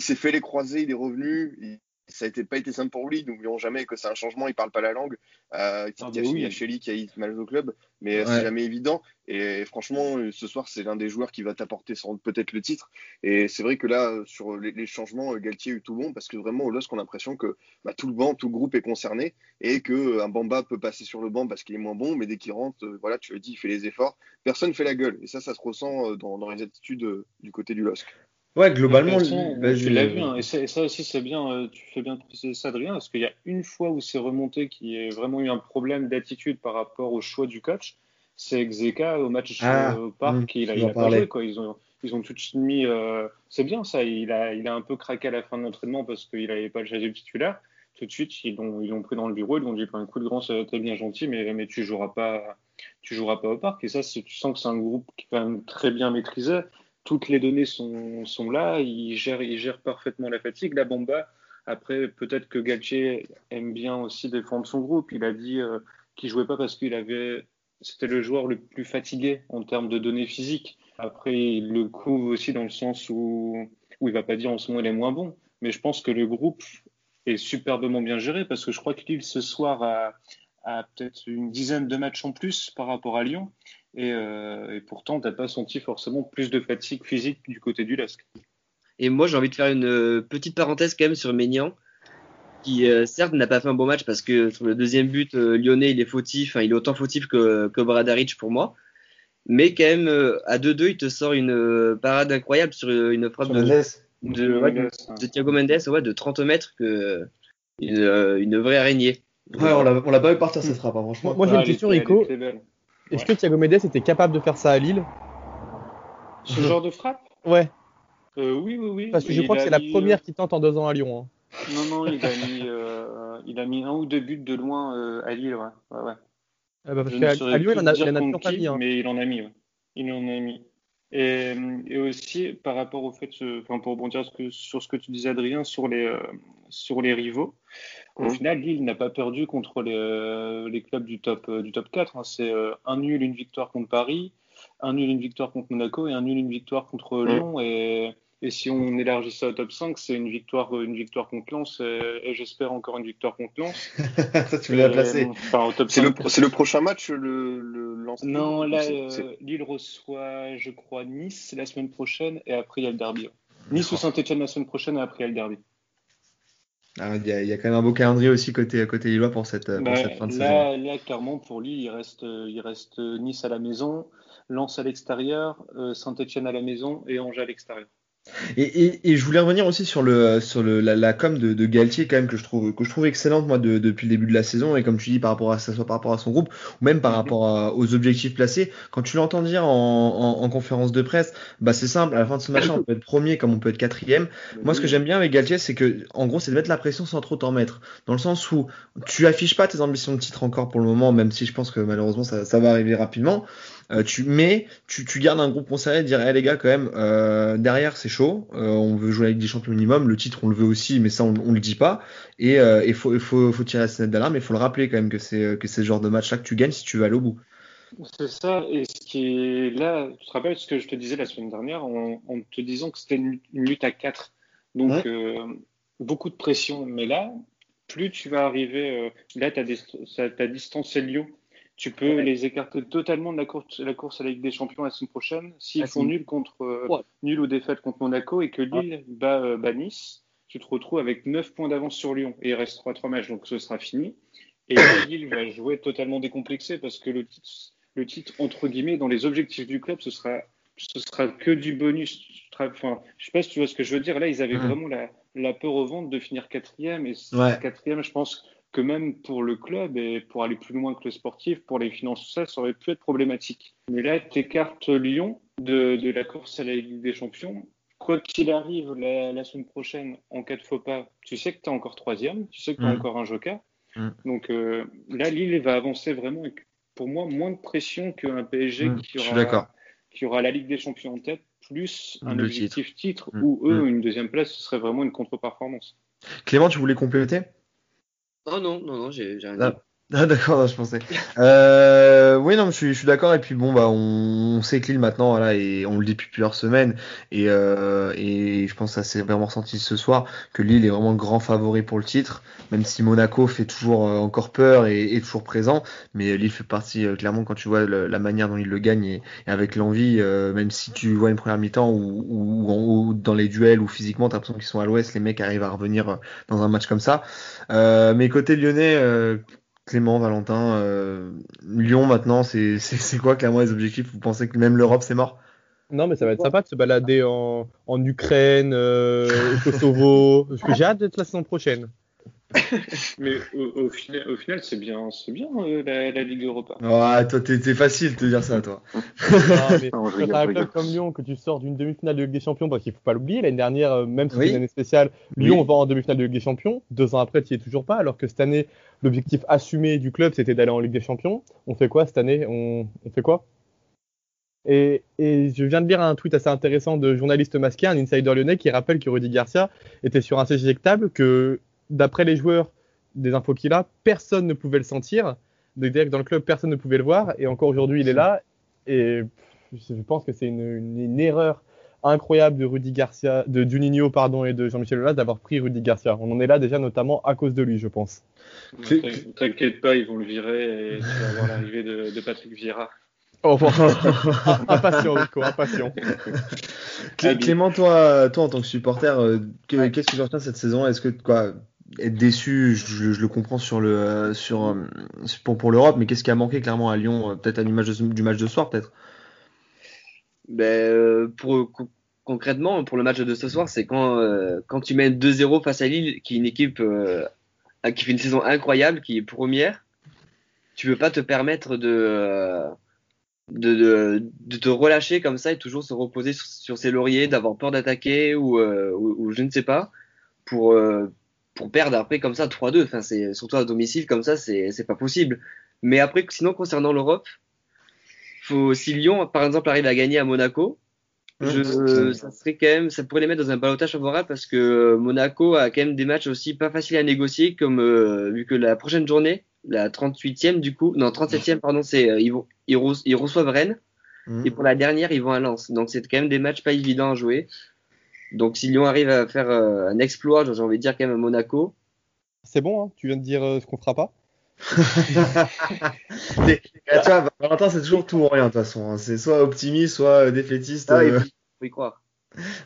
s'est fait les croiser, il est revenu, ça n'a pas été simple pour lui. N'oublions jamais que c'est un changement. Il parle pas la langue. Euh, ah il y a Shelly qui a mal au club, mais c'est jamais évident. Et franchement, ce soir, c'est l'un des joueurs qui va t'apporter peut-être le titre. Et c'est vrai que là, sur les, changements, Galtier a eu tout bon parce que vraiment, au LOSC, on a l'impression que bah, tout le banc, tout le groupe est concerné et que un Bamba peut passer sur le banc parce qu'il est moins bon, mais dès qu'il rentre, euh, voilà, tu le dis, il fait les efforts. Personne fait la gueule. Et ça, ça se ressent euh, dans, dans les attitudes du côté du LOSC. Ouais, globalement, bah, tu l'as vu, hein, et, ça aussi c'est bien, euh, tu fais bien de préciser ça, Adrien, parce qu'il y a une fois où c'est remonté qui a vraiment eu un problème d'attitude par rapport au choix du coach, c'est Xeka au match ah, au parc, mmh, il a, il a pas joué, quoi. Ils ont, ils ont tout mis, euh, c'est bien ça, il a, il a un peu craqué à la fin de l'entraînement parce qu'il n'avait pas le chasuble titulaire. Tout de suite, ils l'ont, ils l'ont pris dans le bureau, ils lui ont dit un coup de grand, t'es bien gentil, mais, mais tu joueras pas, tu joueras pas au parc. Et ça, tu sens que c'est un groupe qui est quand même très bien maîtrisé toutes les données sont, là, il gère, il gère parfaitement la fatigue. La Bamba, après, peut-être que Galtier aime bien aussi défendre son groupe. Il a dit euh, qu'il jouait pas parce qu'il avait, c'était le joueur le plus fatigué en termes de données physiques. Après, il le couvre aussi dans le sens où, où il va pas dire en ce moment il est moins bon. Mais je pense que le groupe est superbement bien géré parce que je crois qu'il ce soir a peut-être une dizaine de matchs en plus par rapport à Lyon. Et, euh, et pourtant, tu n'as pas senti forcément plus de fatigue physique du côté du LASK. Et moi, j'ai envie de faire une euh, petite parenthèse quand même sur Ménian, qui euh, certes n'a pas fait un bon match parce que sur le deuxième but, lyonnais, il est fautif, il est autant fautif que, que Bradaric pour moi. Mais quand même, à 2-2, il te sort une parade incroyable sur une frappe de, de, Thiago Mendes ouais, de 30 mètres, que, une, une vraie araignée. Ouais, on l'a pas vu partir cette frappe, hein, franchement. Moi, j'ai une question, Rico. Est-ce que Thiago Mendes était capable de faire ça à Lille Ce genre de frappe Ouais. Euh, oui, oui, oui. Parce que je crois que c'est la première qui tente en deux ans à Lyon. Hein. Non, non, il a, mis, euh, il a mis un ou deux buts de loin euh, à Lille, ouais. ouais, ouais. Ah bah parce qu'à Lyon, il en a, il en a toujours pas mis. Hein. Mais il en a mis, ouais. Il en a mis. Et, et aussi, par rapport au fait, enfin, pour rebondir sur ce que tu disais, Adrien, sur les, sur les rivaux, au mmh. final, Lille n'a pas perdu contre les, euh, les clubs du top, euh, du top 4. Hein. C'est euh, un nul, une victoire contre Paris, un nul, une victoire contre Monaco et un nul, une victoire contre mmh. Lyon. Et, et, si on élargit ça au top 5, c'est une victoire, une victoire contre Lens et, j'espère encore une victoire contre Lens. ça, tu voulais la placer. Enfin, c'est le, le, prochain match, le, le Lens Non, là, Lille reçoit, je crois, Nice la semaine prochaine et après il y a le derby. Nice ou Saint-Etienne la semaine prochaine et après il y a le derby. Ah, il, y a, quand même un beau calendrier aussi côté, côté Lillois pour cette, pour bah, cette fin de là, saison. Là, clairement, pour lui, il reste, il reste Nice à la maison, Lens à l'extérieur, euh, Saint-Etienne à la maison et Angers à l'extérieur. Et, et, et, je voulais revenir aussi sur le sur le la, la com de, de, Galtier quand même que je trouve que je trouve excellente moi de, depuis le début de la saison. Et comme tu dis par rapport à ça soit par rapport à son groupe ou même par mhm. rapport aux objectifs placés quand tu l'entends dire en, en, en, conférence de presse bah c'est simple à la fin de ce match on peut être premier comme on peut être quatrième. Moi ce que j'aime bien avec Galtier c'est que en gros c'est de mettre la pression sans trop t'en mettre. Dans le sens où tu affiches pas tes ambitions de titre encore pour le moment même si je pense que malheureusement ça, ça va arriver rapidement tu, mais tu, tu gardes un groupe conservé et dire, hey, les gars, quand même, euh, derrière c'est chaud, euh, on veut jouer avec des champions minimum, le titre on le veut aussi, mais ça on, on le dit pas. Et il faut, faut, faut tirer la sonnette d'alarme, il faut le rappeler quand même que c'est que ce genre de match-là que tu gagnes si tu veux aller au bout. C'est ça, et ce qui est là, tu te rappelles ce que je te disais la semaine dernière en, en te disant que c'était une, une, lutte à 4. Donc, ouais. beaucoup de pression. Mais là, plus tu vas arriver, là, tu as, as distancé Lyon tu peux ouais. les écarter totalement de la course, la course à la Ligue des Champions la semaine prochaine s'ils ah, font nul contre euh, ouais. nul ou défaite contre Monaco et que Lille bat, euh, bat, Nice. Tu te retrouves avec 9 points d'avance sur Lyon et il reste 3-3 matchs donc ce sera fini. Et Lille va jouer totalement décomplexé parce que le titre, le titre entre guillemets dans les objectifs du club ce sera ce sera que du bonus. Enfin, je sais pas si tu vois ce que je veux dire. Là, ils avaient mmh. vraiment la, la peur au ventre de finir quatrième et ouais. quatrième, je pense que même pour le club et pour aller plus loin que le sportif, pour les finances, ça, ça aurait pu être problématique. Mais là, tu écartes Lyon de, de, la course à la Ligue des Champions. Quoi qu'il arrive la, la, semaine prochaine, en cas de faux pas, tu sais que tu es encore troisième, tu sais que tu as mmh. encore un joker. Mmh. Donc euh, là, Lille va avancer vraiment avec, pour moi, moins de pression qu'un PSG mmh. qui, aura, qui aura la Ligue des Champions en tête, plus un le objectif titre, titre où eux, une deuxième place, ce serait vraiment une contre-performance. Clément, tu voulais compléter? Oh non, non, non, j'ai rien ah. Ah d'accord, je pensais. Euh, oui, non, je suis, je suis d'accord. Et puis bon, bah, on, on sait que Lille maintenant, voilà, et on le dit depuis plusieurs semaines. Et, euh, et je pense que ça s'est vraiment ressenti ce soir que Lille est vraiment grand favori pour le titre, même si Monaco fait toujours euh, encore peur et est toujours présent. Mais Lille fait partie euh, clairement quand tu vois la manière dont il le gagne et, avec l'envie, euh, même si tu vois une première mi-temps ou, dans les duels ou physiquement, t'as l'impression qu'ils sont à l'ouest, les mecs arrivent à revenir dans un match comme ça. mais côté lyonnais Clément, Valentin, euh, Lyon maintenant, c'est quoi clairement les objectifs? Vous pensez que même l'Europe c'est mort? Non, mais ça va être sympa de se balader en, en Ukraine, euh, au Kosovo. Parce que j'ai hâte d'être la saison prochaine. mais au, au, final, au final c'est bien, c'est bien euh, la, la, Ligue Europa. Ouais, toi, t'es facile de te dire ça, toi. non, mais non, quand t'as un club comme Lyon, que tu sors d'une demi-finale de Ligue des Champions, parce qu'il faut pas l'oublier, l'année dernière, euh, même si oui. c'est une année spéciale, Lyon oui. va en demi-finale de Ligue des Champions. Deux ans après, tu y es toujours pas, alors que cette année, l'objectif assumé du club, c'était d'aller en Ligue des Champions. On fait quoi cette année? On, on fait quoi? Et, et, je viens de lire un tweet assez intéressant de journaliste masqué, un insider lyonnais, qui rappelle que Rudy Garcia était sur un siège éjectable, que d'après les joueurs des infos qu'il a, personne ne pouvait le sentir. C'est-à-dire que dans le club, personne ne pouvait le voir. Et encore aujourd'hui, il est là. Et je pense que c'est une, une, une, erreur incroyable de Rudy Garcia, de Juninho pardon, et de Jean-Michel Aulas d'avoir pris Rudy Garcia. On en est là déjà notamment à cause de lui, je pense. T'inquiète pas, ils vont le virer et tu vas avoir l'arrivée de, de, Patrick Vieira. Oh, bon. impatient, Rico, impatient. Clément, toi, toi, en tant que supporter, euh, qu'est-ce que tu retiens cette saison? Est-ce que quoi, être déçu, je, le comprends sur le euh, sur euh, pour, l'Europe, mais qu'est-ce qui a manqué clairement à Lyon Peut-être à l'image du match de soir, peut-être? Ben, pour concrètement, pour le match de ce soir, c'est quand quand tu mènes 2-0 face à Lille, qui est une équipe qui fait une saison incroyable, qui est première, tu peux pas te permettre de de, de, te relâcher comme ça et toujours se reposer sur, ses lauriers, d'avoir peur d'attaquer ou, euh, ou, ou, je ne sais pas, pour, euh, pour perdre après comme ça 3-2. Enfin, c'est surtout à domicile comme ça, c'est c'est pas possible. Mais après, sinon concernant l'Europe, faut si Lyon par exemple arrive à gagner à Monaco, je, ça serait quand même, ça pourrait les mettre dans un balotage favorable parce que Monaco a quand même des matchs aussi pas faciles à négocier comme euh, vu que la prochaine journée la 38e du coup, non 37e pardon, c'est euh, ils, vont, ils, reçoivent Rennes mmh. et pour la dernière ils vont à Lens. Donc c'est quand même des matchs pas évidents à jouer. Donc si Lyon arrive à faire euh, un exploit, j'ai envie de dire quand même à Monaco. C'est bon, hein tu viens de dire euh, ce qu'on fera pas. tu vois, Valentin c'est toujours tout ou rien de toute façon. Hein. C'est soit optimiste, soit défaitiste. Ah, il faut y croire.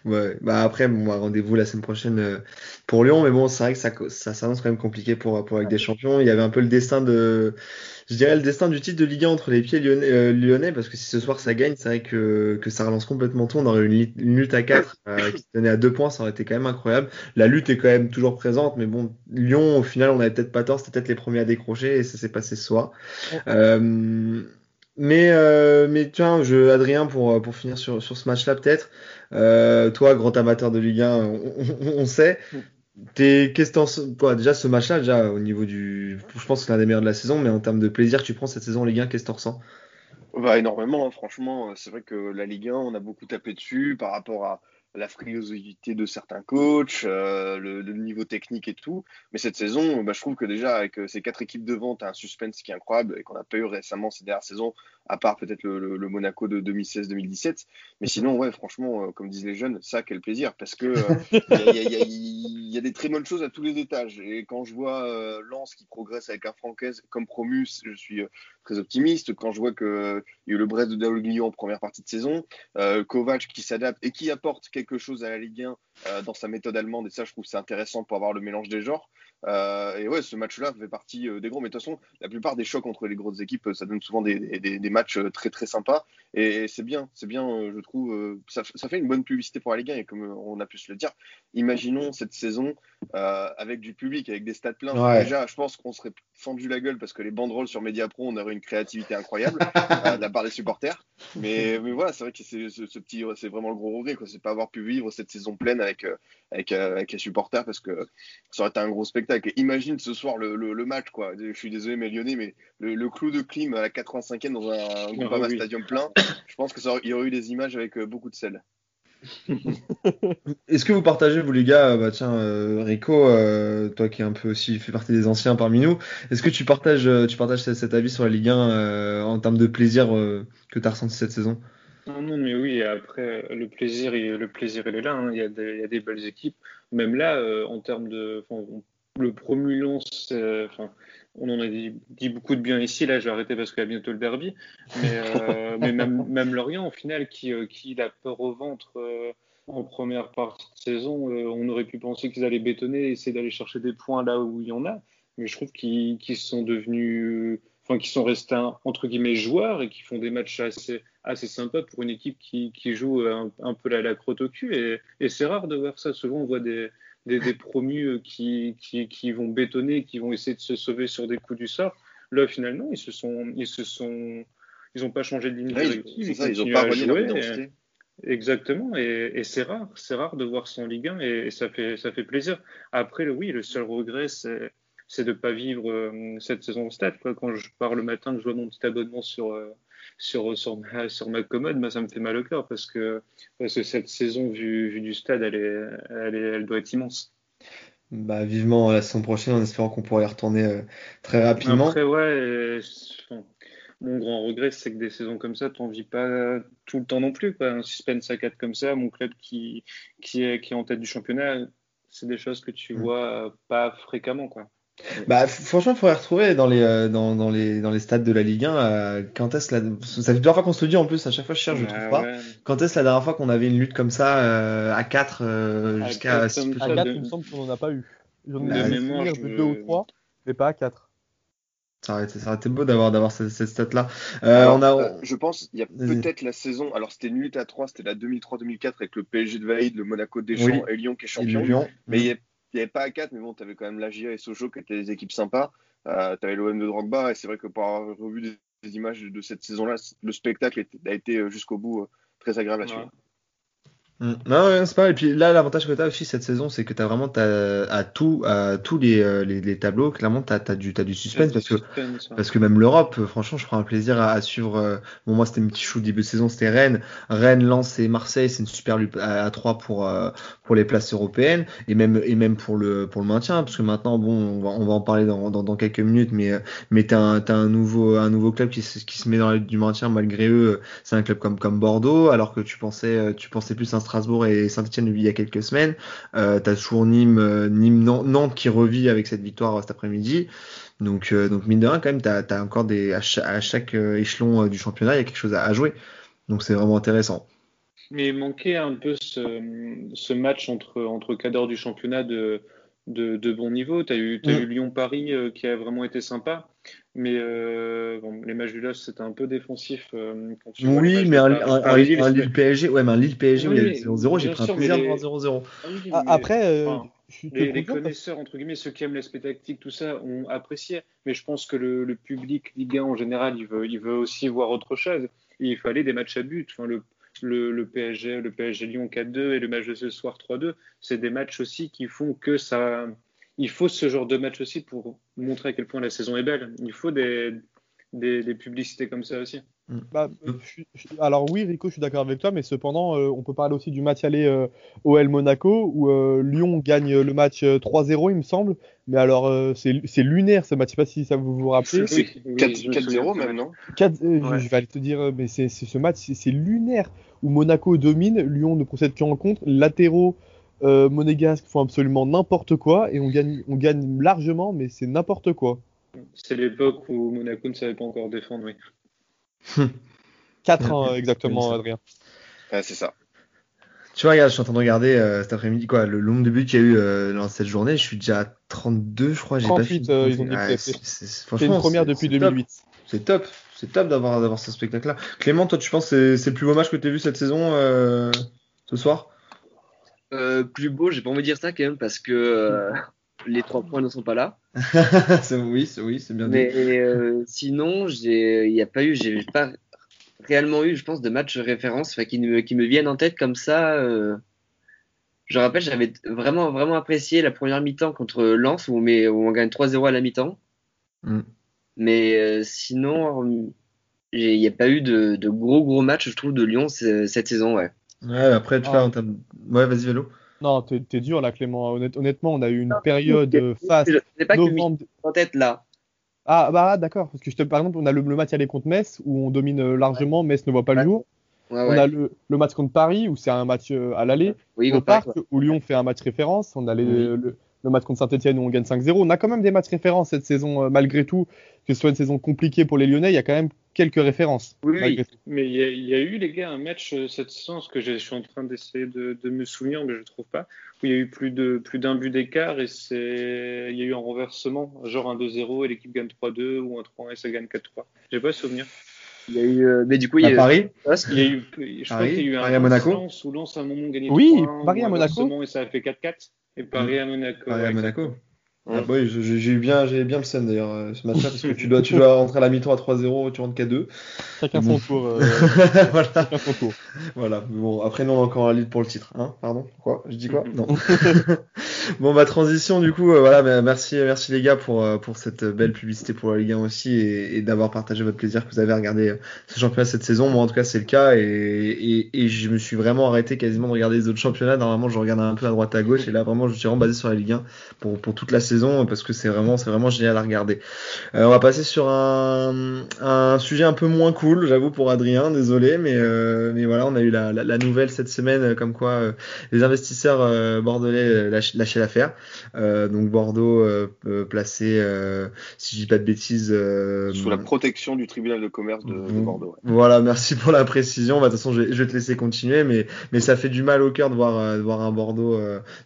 Ouais, bah après, rendez-vous la semaine prochaine euh, pour Lyon, mais bon, c'est vrai que ça, ça s'annonce quand même compliqué pour, pour avec des champions. Il y avait un peu le destin de, je dirais le destin du titre de Ligue 1 entre les pieds lyonnais, euh, lyonnais parce que si ce soir ça gagne, c'est vrai que, que ça relance complètement tout. On aurait une, une lutte à 4 euh, qui se tenait à deux points, ça aurait été quand même incroyable. La lutte est quand même toujours présente, mais bon, Lyon, au final, on avait peut-être pas tort, c'était peut-être les premiers à décrocher et ça s'est passé ce soir. Euh, mais, euh, mais tiens, je, Adrien, pour, pour finir sur, sur ce match-là, peut-être, euh, toi, grand amateur de Ligue 1, on, on, sait. T'es, qu'est-ce que quoi, déjà ce match-là, déjà au niveau du, je pense que c'est l'un des meilleurs de la saison, mais en termes de plaisir tu prends cette saison Ligue 1, qu'est-ce que t'en ressens? Bah, énormément, hein, franchement. C'est vrai que la Ligue 1, on a beaucoup tapé dessus par rapport à la frilosité de certains coachs, euh, le, niveau technique et tout. Mais cette saison, bah, je trouve que déjà, avec euh, ces quatre équipes devant, tu as un suspense qui est incroyable et qu'on n'a pas eu récemment ces dernières saisons, à part peut-être le, Monaco de 2016-2017. Mais sinon, ouais, franchement, euh, comme disent les jeunes, ça, quel plaisir, parce que il y, a des très bonnes choses à tous les étages. Et quand je vois Lens qui progresse avec un Francaise comme Promus, je suis très optimiste. Quand je vois qu'il y a eu le Brest de Daoglio en première partie de saison, Kovac qui s'adapte et qui apporte quelque chose à la Ligue 1 euh, dans sa méthode allemande. Et ça, je trouve c'est intéressant pour avoir le mélange des genres. Euh, et ouais, ce match-là fait partie euh, des gros. Mais de toute façon, la plupart des chocs entre les grosses équipes, ça donne souvent des, des, matchs très très sympas. Et, c'est bien, c'est bien, je trouve. Ça, ça, fait une bonne publicité pour la Ligue 1. Et comme on a pu se le dire, imaginons cette saison avec du public, avec des stades pleins. Déjà, je pense qu'on serait fendu la gueule parce que les banderoles sur Mediapro, on aurait une créativité incroyable de la part des supporters. Mais, mais voilà, c'est vrai que c'est ce, petit, c'est vraiment le gros regret. C'est pas avoir pu vivre cette saison pleine avec, euh, avec, euh, avec, les supporters parce que ça aurait été un gros spectacle. Imagine ce soir le, le, match, quoi. Je suis désolé, mais Lyonnais, mais le, le clou de clim à la 85e dans un, Groupama ah Stadium plein, je pense qu'il y aurait eu des images avec euh, beaucoup de sel. Est-ce que vous partagez, vous les gars, bah tiens, Rico, toi qui es un peu aussi fait partie des anciens parmi nous, est-ce que tu partages, tu partages cet, avis sur la Ligue 1 en termes de plaisir que tu as ressenti cette saison? Non, non, mais oui, après, le plaisir, il, le plaisir, il est là. Hein. Il, y a des, il, y a des, belles équipes. Même là, euh, en termes de. Le promu enfin, on en a dit, beaucoup de bien ici. Là, je vais arrêter parce qu'il y a bientôt le derby. Mais, euh, mais même, même, Lorient, au final, qui, euh, qui a peur au ventre en première partie de saison, on aurait pu penser qu'ils allaient bétonner, essayer d'aller chercher des points là où il y en a. Mais je trouve qu'ils sont devenus enfin, qui sont restés entre guillemets joueurs et qui font des matchs assez, assez sympas pour une équipe qui, qui joue un, peu la, la crotte au cul. Et, et c'est rare de voir ça. Souvent, on voit des, des, des promus euh, qui, qui, qui, vont bétonner, qui vont essayer de se sauver sur des coups du sort. Là, finalement, ils se sont, ils se sont, ils n'ont pas changé de ligne directive. Ils, n'ont pas joué. Exactement, et, et c'est rare, c'est rare de voir ça en Ligue 1 et, et, ça fait ça fait plaisir. Après, oui, le seul regret, c'est c'est de pas vivre euh, cette saison au stade. Quoi. Quand je pars le matin, que je vois mon petit abonnement sur euh, sur, sur, ma, sur ma commode, bah, ça me fait mal au cœur parce que, parce que cette saison vue, du stade, elle, est, elle, est, elle doit être immense. Bah, vivement la saison prochaine en espérant qu'on pourrait y retourner euh, très rapidement. Après, ouais, mon grand regret, c'est que des saisons comme ça, tu n'en vis pas tout le temps non plus. Quoi. Un suspense à 4 comme ça, mon club qui, qui, est, qui est en tête du championnat, c'est des choses que tu mm. vois pas fréquemment. Quoi. Bah, franchement, il faudrait retrouver dans les, euh, dans, dans, les, dans les stades de la Ligue 1, euh, quand est-ce la... Ça fait plusieurs fois qu'on se le dit en plus, à chaque fois je cherche, je ne trouve pas. Quand est-ce la dernière fois qu'on avait une lutte comme ça, euh, à 4 jusqu'à. À 4, il me semble qu'on n'en a pas eu. J'en ai bah, mémoire, je... deux ou trois, mais pas à 4. Ça aurait, été, ça aurait été beau d'avoir d'avoir cette, cette stat là. on a... je pense il y a peut-être la saison. Alors c'était une lutte à 3, c'était la 2003-2004 avec le PSG de Vaïd, le Monaco Deschamps oui. et Lyon qui est champion. Mais il y a il n'y avait pas à 4, mais bon, tu avais quand même l'Agia et Sochaux qui étaient des équipes sympas. Euh, tu avais l'OM de Drogba, et c'est vrai que pour avoir revu des, images de cette saison-là, le spectacle a été euh, jusqu'au bout euh, très agréable à suivre. Mm. Non, c'est pas. Et puis là, l'avantage que tu as aussi cette saison, c'est que tu as vraiment à tout, à tous les, euh, les, les, tableaux, clairement, tu as, du, as du suspense parce que, parce que même l'Europe, euh, franchement, je prends un plaisir à, suivre. Euh, bon, moi, c'était mes petits choux début de saison, c'était Rennes. Rennes, Lens et Marseille, c'est une super lutte à, 3 pour, pour les places européennes et même, et même pour le, pour le maintien. Parce que maintenant, bon, on va, on va en parler dans, dans, dans quelques minutes, mais, mais tu as, un, as un, nouveau, un nouveau club qui, qui se met dans la lutte du maintien malgré eux. C'est un club comme, comme Bordeaux, alors que tu pensais, tu pensais plus un Strasbourg et Saint-Etienne il y a quelques semaines. Euh, tu as toujours Nîmes, euh, Nîmes Nantes qui revit avec cette victoire euh, cet après-midi. Donc, euh, donc mine de rien, quand même, tu as, encore des, à, chaque, échelon du championnat, il y a quelque chose à, jouer. Donc c'est vraiment intéressant. Mais il manquait un peu ce, ce match entre, entre cadres du championnat de, de, de bon niveau. Tu as eu, mm. eu Lyon-Paris qui a vraiment été sympa. Mais euh, bon, les matchs du LOS, c'était un peu défensif. Euh, quand tu oui, mais un, un, un, Lille PSG, ouais, mais un Lille PSG où il y a 0-0, j'ai pris un plaisir de voir 0-0. Ah, après, euh, les, les connaisseurs, entre guillemets, ceux qui aiment l'aspect tactique, tout ça, ont apprécié. Mais je pense que le, le, public Ligue 1 en général, il veut, il veut aussi voir autre chose. Et il fallait des matchs à but. Enfin, le, le, PSG, le PSG Lyon 4-2 et le match de ce soir 3-2, c'est des matchs aussi qui font que ça il faut ce genre de match aussi pour montrer à quel point la saison est belle. Il faut des, des, publicités comme ça aussi. Bah, euh, je je- alors oui, Rico, je suis d'accord avec toi, mais cependant, euh, on peut parler aussi du match aller euh, OL Monaco où euh, Lyon gagne le match euh, 3-0, il me semble. Mais alors, euh, c'est lunaire ce match. Je sais pas si ça vous vous rappelez. C'est Oui, oui, 4 je me souviens 4-0 de ce même, non? Quatre- euh, je- Ouais. Je vais aller te dire, mais c'est ce match, c'est c'est lunaire où Monaco domine, Lyon ne procède qu'en contre, latéraux euh, monégasques font absolument n'importe quoi et on gagne, on gagne largement, mais c'est n'importe quoi. C'est l'époque où Monaco ne savait pas encore défendre, oui. 4 Ouais, ans exactement, c'est ça. Adrien. Ouais, c'est ça. Tu vois, regarde, je suis en train de regarder euh, cet après-midi quoi, le nombre de buts qu'il y a eu euh, dans cette journée. Je suis déjà à 32, je crois. J'ai pas 38, fini. euh, ils ont dit c'est- une première depuis c'est top. 2008. C'est top, c'est top d'avoir d'avoir ce spectacle-là. Clément, toi, tu penses que c'est c'est le plus beau match que tu as vu cette saison euh, ce soir? Euh, plus beau, j'ai pas envie de dire ça quand même parce que euh, les trois points ne sont pas là. Oui, c'est oui, c'est bien dit. Mais euh, sinon, j'ai, il n'y a pas eu, j'ai pas réellement eu, je pense, de matchs référence, enfin, qui me, qui me viennent en tête comme ça. euh. Je rappelle, j'avais vraiment, vraiment apprécié la première mi-temps contre Lens où on met, où on gagne 3-0 à la mi-temps. Mm. Mais euh, sinon, j'ai- il n'y a pas eu de, de gros, gros matchs, je trouve, de Lyon cette saison, ouais. Ouais, après, tu Ah. vois, en termes- Ouais, vas-y, vélo. Non, t'es dur là, Clément. Honnête- honnêtement, on a eu une période euh, face Je sais pas novembre. en tête là. Ah bah d'accord, parce que je te, par exemple, on a le, le match aller contre Metz où on domine euh, largement, Metz ne voit pas le jour. Ouais, On ouais. a le, le match contre Paris où c'est un match euh, à l'aller. Oui, au au parc, où Lyon fait un match référence. On a les- Oui. le, le match contre Saint-Etienne où on gagne 5-0. On a quand même des matchs références cette saison, euh, malgré tout. Que ce soit une saison compliquée pour les Lyonnais, il y a quand même quelques références. Oui. Mais il y, a- il y a eu, les gars, un match euh, cette saison, que je suis en train d'essayer de, de me souvenir, mais je ne trouve pas, où il y a eu plus de plus d'un but d'écart et c'est il y a eu un renversement, genre un 2-0 et l'équipe gagne 3-2 ou un 3-1 et ça gagne 4-3. J'ai pas souvenir. Il y a eu, euh, mais du coup, il y a Paris Il y a eu, je crois Paris qu'il y a eu un Paris à Monaco Lens où Lens à un moment gagné Oui, 3-1, Paris à Monaco. Et ça a fait 4-4. Et Paris à Monaco. Paris ouais, à Monaco. Ah, bah j'ai eu bien, j'ai bien le seum d'ailleurs euh, ce match-là parce que tu dois, tu dois rentrer à la mi-temps à 3-0, tu rentres qu'à 2. Chacun Bon. son tour. euh, voilà. chacun son tour. Voilà, bon, après nous on a encore un lead pour le titre, hein, pardon, quoi, je dis quoi? Non. bon, bah transition du coup, euh, voilà, bah, merci, merci les gars pour euh, pour cette belle publicité pour la Ligue 1 aussi et, et d'avoir partagé votre plaisir que vous avez regardé euh, ce championnat cette saison. Moi en tout cas c'est le cas et, et, et je me suis vraiment arrêté quasiment de regarder les autres championnats. Normalement je regarde un peu à droite à gauche et là vraiment je suis vraiment basé sur la Ligue 1 pour pour toute la saison parce que c'est vraiment c'est vraiment génial à regarder. Euh, on va passer sur un, un sujet un peu moins cool, j'avoue pour Adrien, désolé, mais mais voilà, on a eu la, la, nouvelle cette semaine comme quoi les investisseurs bordelais lâch- lâchaient l'affaire. Euh, donc Bordeaux euh, euh, placé, si je dis pas de bêtises, Sous la protection du tribunal de commerce de, de Mhm. Bordeaux. ouais. voilà, merci pour la précision. Bah, de toute façon, je vais, je vais te laisser continuer, mais, mais ça fait du mal au cœur de voir, de voir un Bordeaux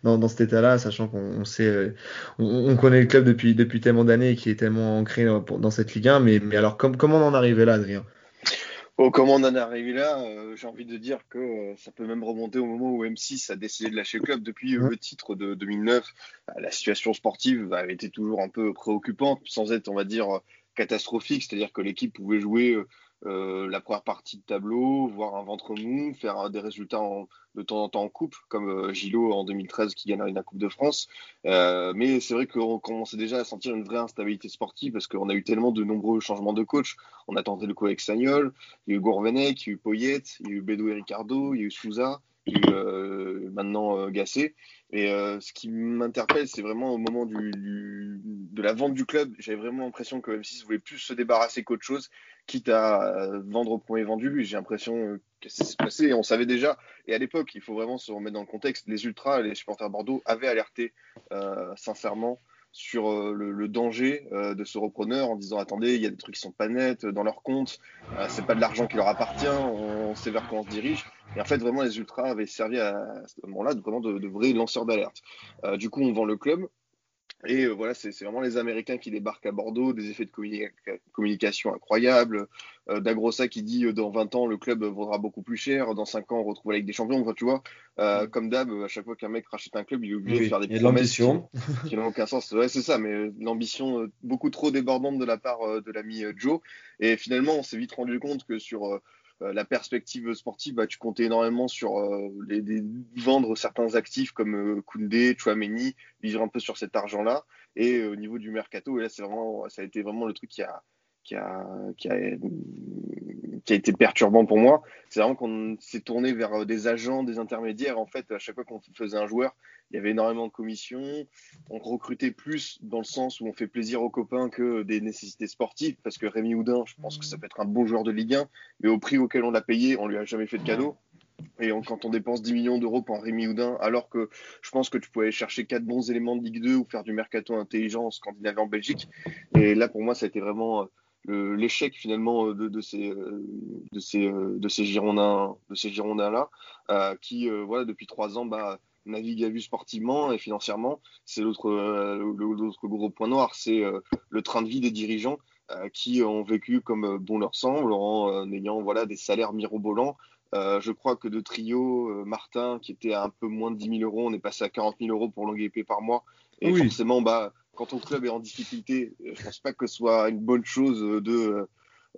dans, dans cet état-là, sachant qu'on on sait, on, on connaît le club depuis, depuis tellement d'années et qui est tellement ancré dans, cette Ligue 1. Mais, mais alors, com- comment on en arrivé là, Adrien? Comment on en est arrivé là euh, J'ai envie de dire que euh, ça peut même remonter au moment où M6 a décidé de lâcher le club. Depuis euh, le titre de 2009, euh, la situation sportive avait été toujours un peu préoccupante, sans être, on va dire, catastrophique. C'est-à-dire que l'équipe pouvait jouer euh, la première partie de tableau, voir un ventre mou, faire des résultats de temps en temps en coupe, comme euh, Gillot en 2013 qui gagne la Coupe de France. Euh, mais c'est vrai qu'on commençait déjà à sentir une vraie instabilité sportive parce qu'on a eu tellement de nombreux changements de coach. On a tenté le coup avec Sagnol, il y a eu Gourvenec, il y a eu Poyet, il y a eu Bédou et Ricardo, il y a eu Souza, il y a eu maintenant Gasset. Et ce qui m'interpelle, c'est vraiment au moment de la vente du club, j'avais vraiment l'impression que M6 voulait plus se débarrasser qu'autre chose, quitte à euh, vendre au premier vendu. J'ai l'impression euh, que ça s'est passé on savait déjà. Et à l'époque, il faut vraiment se remettre dans le contexte, les Ultras les supporters Bordeaux avaient alerté euh, sincèrement sur le, danger de ce repreneur en disant attendez, il y a des trucs qui sont pas nets dans leur compte, c'est pas de l'argent qui leur appartient, on sait vers quoi on se dirige. Et en fait, vraiment, les ultras avaient servi à, ce moment-là de, vraiment de, vrais lanceurs d'alerte. Du coup, on vend le club. Et euh, voilà, c'est c'est vraiment les Américains qui débarquent à Bordeaux, des effets de communi- communication incroyables. Euh, Dagrossa qui dit euh, dans 20 ans, le club vaudra beaucoup plus cher, dans 5 ans, on retrouve la Ligue des Champions. Enfin, tu vois, euh, comme d'hab, à chaque fois qu'un mec rachète un club, il est obligé de faire des il y a de promesses qui, l'ambition. qui n'ont aucun sens. Ouais, c'est ça, mais euh, l'ambition euh, beaucoup trop débordante de la part euh, de l'ami Joe. Et finalement, on s'est vite rendu compte que sur la perspective sportive, bah, tu comptais énormément sur euh, les, vendre certains actifs comme euh, Koundé, Chouameni, vivre un peu sur cet argent-là. Et euh, au niveau du mercato, et là, c'est vraiment, ça a été vraiment le truc qui a, qui a, qui a, qui a été perturbant pour moi. C'est vraiment qu'on s'est tourné vers des agents, des intermédiaires. En fait, à chaque fois qu'on faisait un joueur, il y avait énormément de commissions. On recrutait plus dans le sens où on fait plaisir aux copains que des nécessités sportives. Parce que Rémi Houdin, je pense que ça peut être un bon joueur de Ligue 1, mais au prix auquel on l'a payé, on lui a jamais fait de cadeau. Et quand on dépense 10 millions d'euros pour Rémi Houdin, alors que je pense que tu pouvais aller chercher quatre bons éléments de Ligue 2 ou faire du mercato intelligent en Scandinavie en Belgique. Et là, pour moi, ça a été vraiment euh, l'échec finalement de, de, ces euh, de ces euh, de ces Girondins de ces Girondins là qui voilà depuis trois ans bah navigue à vue sportivement et financièrement. C'est l'autre l'autre gros point noir, c'est le train de vie des dirigeants qui ont vécu comme bon leur semble en ayant voilà des salaires mirobolants. je crois que de trio, Martin, qui était à un peu moins de 10 000 euros, on est passé à 40 000 euros pour épée par mois. Et forcément, bah, quand ton club est en difficulté, euh, je pense pas que ce soit une bonne chose de,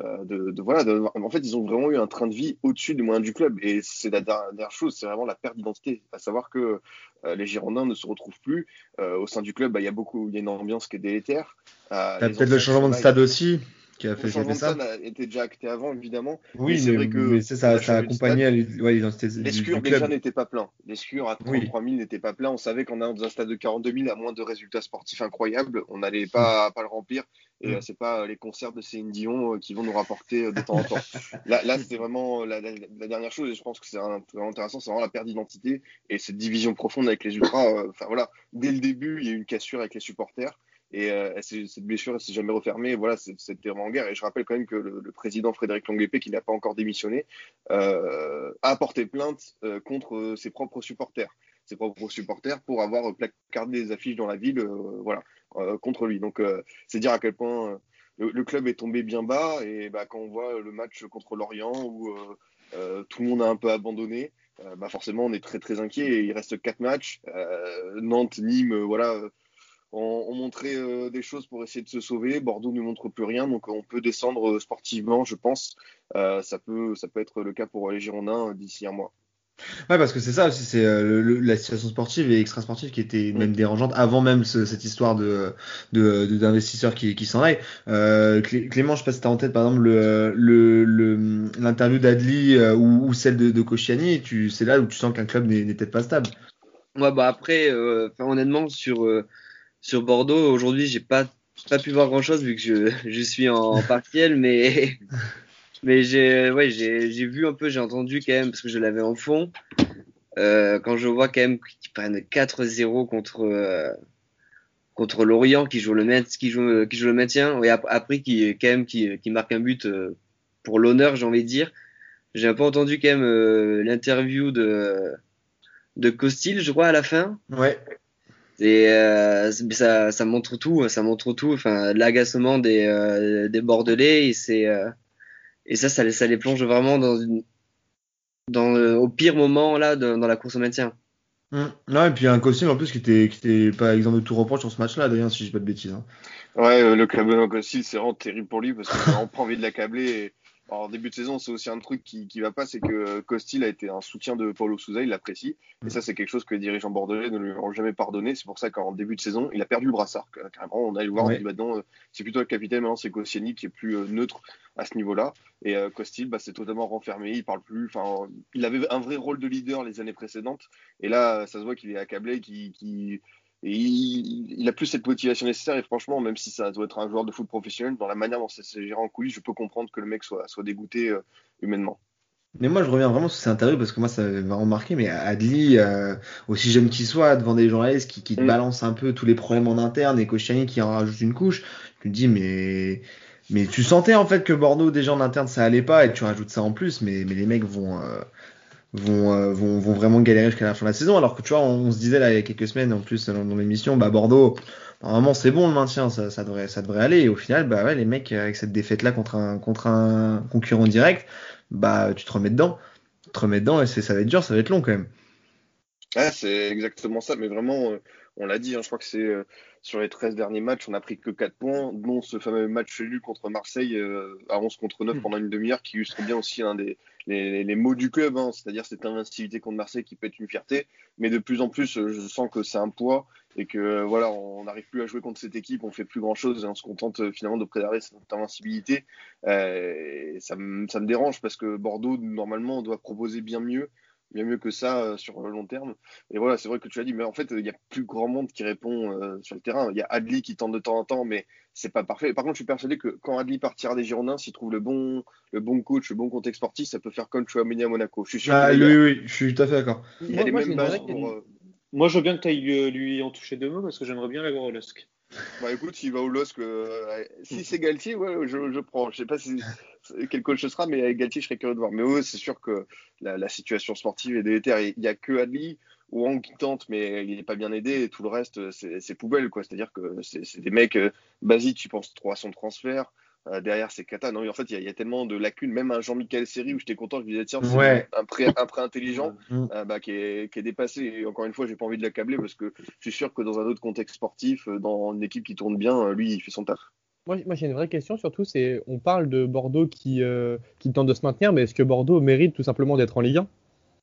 euh, de, voilà. en fait, ils ont vraiment eu un train de vie au-dessus des moyens du club. Et c'est la dernière chose, c'est vraiment la perte d'identité. À savoir que euh, les Girondins ne se retrouvent plus. au sein du club, bah, il y a beaucoup, il y a une ambiance qui est délétère. peut-être le changement de stade aussi qui a fait, le de ça était déjà acté avant, évidemment. Oui, c'est vrai que ça, ça a accompagné l'identité Les scurs déjà n'étaient pas pleins. Les scurs à 33 000 n'étaient pas pleins. On savait qu'en allant dans un stade de 42 000, à moins de résultats sportifs incroyables, on n'allait pas, pas le remplir. Et mm. euh, c'est pas les concerts de Céline Dion euh, qui vont nous rapporter euh, de temps en temps. là, là c'était vraiment la, dernière chose. Et je pense que c'est vraiment intéressant. C'est vraiment la perte d'identité et cette division profonde avec les ultras. Enfin voilà, dès le début, il y a eu une cassure avec les supporters. Et euh, cette blessure, elle s'est jamais refermée. Voilà, c'était vraiment en guerre. Et je rappelle quand même que le, président Frédéric Longuepé, qui n'a pas encore démissionné, euh, a porté plainte euh, contre ses propres supporters, ses propres supporters, pour avoir placardé des affiches dans la ville, voilà, contre lui. Donc, c'est dire à quel point le, club est tombé bien bas. Et bah, quand on voit le match contre Lorient où tout le monde a un peu abandonné. bah forcément, on est très très inquiet. Il reste quatre matchs. Nantes, Nîmes, voilà on, montrait euh, des choses pour essayer de se sauver. Bordeaux ne montre plus rien, donc on peut descendre euh, sportivement, je pense. Euh, ça, peut, ça peut être le cas pour les Girondins d'ici un mois. Ouais, parce que c'est ça aussi, c'est la situation sportive et extra-sportive qui était même dérangeante avant même cette histoire de d'investisseurs de, qui, qui s'en aillent. Clément, je sais pas si t'as en tête par exemple le l'interview d'Adli ou, celle de, de Kosciani, tu c'est là où tu sens qu'un club n'est peut-être pas stable. Ouais, bah après, honnêtement sur sur Bordeaux, aujourd'hui, j'ai pas pas pu voir grand chose vu que je, je suis en partiel, mais mais j'ai ouais j'ai vu un peu, j'ai entendu quand même parce que je l'avais en fond. Euh, quand je vois quand même qu'ils prennent 4-0 contre euh, contre Lorient qui joue le qui joue qui joue le maintien et après qui quand même qui, qui marque un but euh, pour l'honneur j'ai envie de dire j'ai un peu entendu quand même euh, l'interview de de Costil je crois à la fin ouais et euh, ça, ça montre tout, ça montre tout. Enfin, l'agacement des, euh, des Bordelais et c'est euh, et ça, ça, ça, les plonge vraiment dans une, dans au pire moment là dans la course au maintien. Mmh. Non, et puis un costume en plus qui était, qui était pas exemple de tout reproche sur ce match-là, d'ailleurs, si je dis pas de bêtises. Hein. Ouais, le club de c'est vraiment terrible pour lui parce qu'on a pas envie de l'accabler. Et en début de saison, c'est aussi un truc qui, qui va pas, c'est que Costil a été un soutien de Paulo Souza, il l'apprécie. Et ça, c'est quelque chose que les dirigeants bordelais ne lui ont jamais pardonné. C'est pour ça qu'en début de saison, il a perdu le brassard. Carrément, on a eu voir, on dit, bah non, c'est plutôt le capitaine, maintenant c'est Koscielny qui est plus euh, neutre à ce niveau-là. Et euh, Costil, bah, c'est totalement renfermé, il parle plus. Enfin, il avait un vrai rôle de leader les années précédentes. Et là, ça se voit qu'il est accablé, qu'il et il, a plus cette motivation nécessaire. Et franchement, même si ça doit être un joueur de foot professionnel, dans la manière dont ça s'est géré en coulisses, je peux comprendre que le mec soit, soit dégoûté euh, humainement. Mais moi, je reviens vraiment sur cette interview parce que moi, ça m'a remarqué. Mais Adli, euh, aussi jeune qu'il soit, devant des journalistes qui, qui te mm. balancent un peu tous les problèmes en interne et Kochani qui en rajoute une couche, tu te dis, mais, mais tu sentais en fait que Bordeaux, déjà en interne, ça allait pas et tu rajoutes ça en plus. Mais, mais les mecs vont, euh, vont, euh, vont, vont vraiment galérer jusqu'à la fin de la saison. Alors que tu vois, on, se disait là il y a quelques semaines en plus dans, l'émission, bah Bordeaux, normalement c'est bon le maintien, ça, ça, devrait, ça devrait aller. Et au final, bah ouais, les mecs avec cette défaite là contre un, contre un concurrent direct, bah tu te remets dedans, tu te remets dedans et ça va être dur, ça va être long quand même. Ouais, c'est exactement ça, mais vraiment, euh, on l'a dit, hein, je crois que c'est euh, sur les 13 derniers matchs, on a pris que 4 points, dont ce fameux match nul contre Marseille euh, à 11 contre 9 pendant une demi-heure, qui illustre bien aussi un des les, les mots du club, hein, c'est-à-dire cette invincibilité contre Marseille qui peut être une fierté. Mais de plus en plus, euh, je sens que c'est un poids et que voilà, on n'arrive plus à jouer contre cette équipe, on fait plus grand-chose et on se contente euh, finalement de préserver cette invincibilité. Euh, ça, me, ça me dérange parce que Bordeaux, normalement, doit proposer bien mieux bien mieux que ça euh, sur le long terme. Et voilà, c'est vrai que tu as dit, mais en fait, il n'y a plus grand monde qui répond euh, sur le terrain. Il y a Adli qui tente de temps en temps, mais c'est pas parfait. Par contre, je suis persuadé que quand Adli partira des Girondins, s'il trouve le bon, le bon coach, le bon contexte sportif, ça peut faire comme Chouameni à Monaco. Je suis sûr. Ah, oui, oui, je suis tout à fait d'accord. Il y a les mêmes bases pour. Euh... Moi, je veux bien que tu ailles lui en toucher deux mots parce que j'aimerais bien l'avoir au LOSC. Bah écoute, s'il va au LOSC, euh, si c'est Galtier, ouais, je, je, prends. Je sais pas si, quel coach ce sera, mais avec Galtier, je serais curieux de voir. Mais c'est sûr que la, la, situation sportive est délétère. Il n'y a que Adli ou Wang qui tente, mais il n'est pas bien aidé. Et tout le reste, c'est poubelle. quoi. C'est-à-dire que c'est des mecs euh, basiques, tu penses trop à son transfert. Euh, derrière, c'est Kata. Non, en fait, il y, y, a tellement de lacunes. Même un Jean-Michel Seri où j'étais content, je disais, tiens, c'est ouais. un, prêt, un prêt intelligent euh, bah, qui, est, qui, est, dépassé. Et encore une fois, j'ai pas envie de l'accabler parce que je suis sûr que dans un autre contexte sportif, dans une équipe qui tourne bien, lui, il fait son taf. Moi, moi j'ai une vraie question surtout, c'est on parle de Bordeaux qui, euh, qui tente de se maintenir, mais est-ce que Bordeaux mérite tout simplement d'être en Ligue 1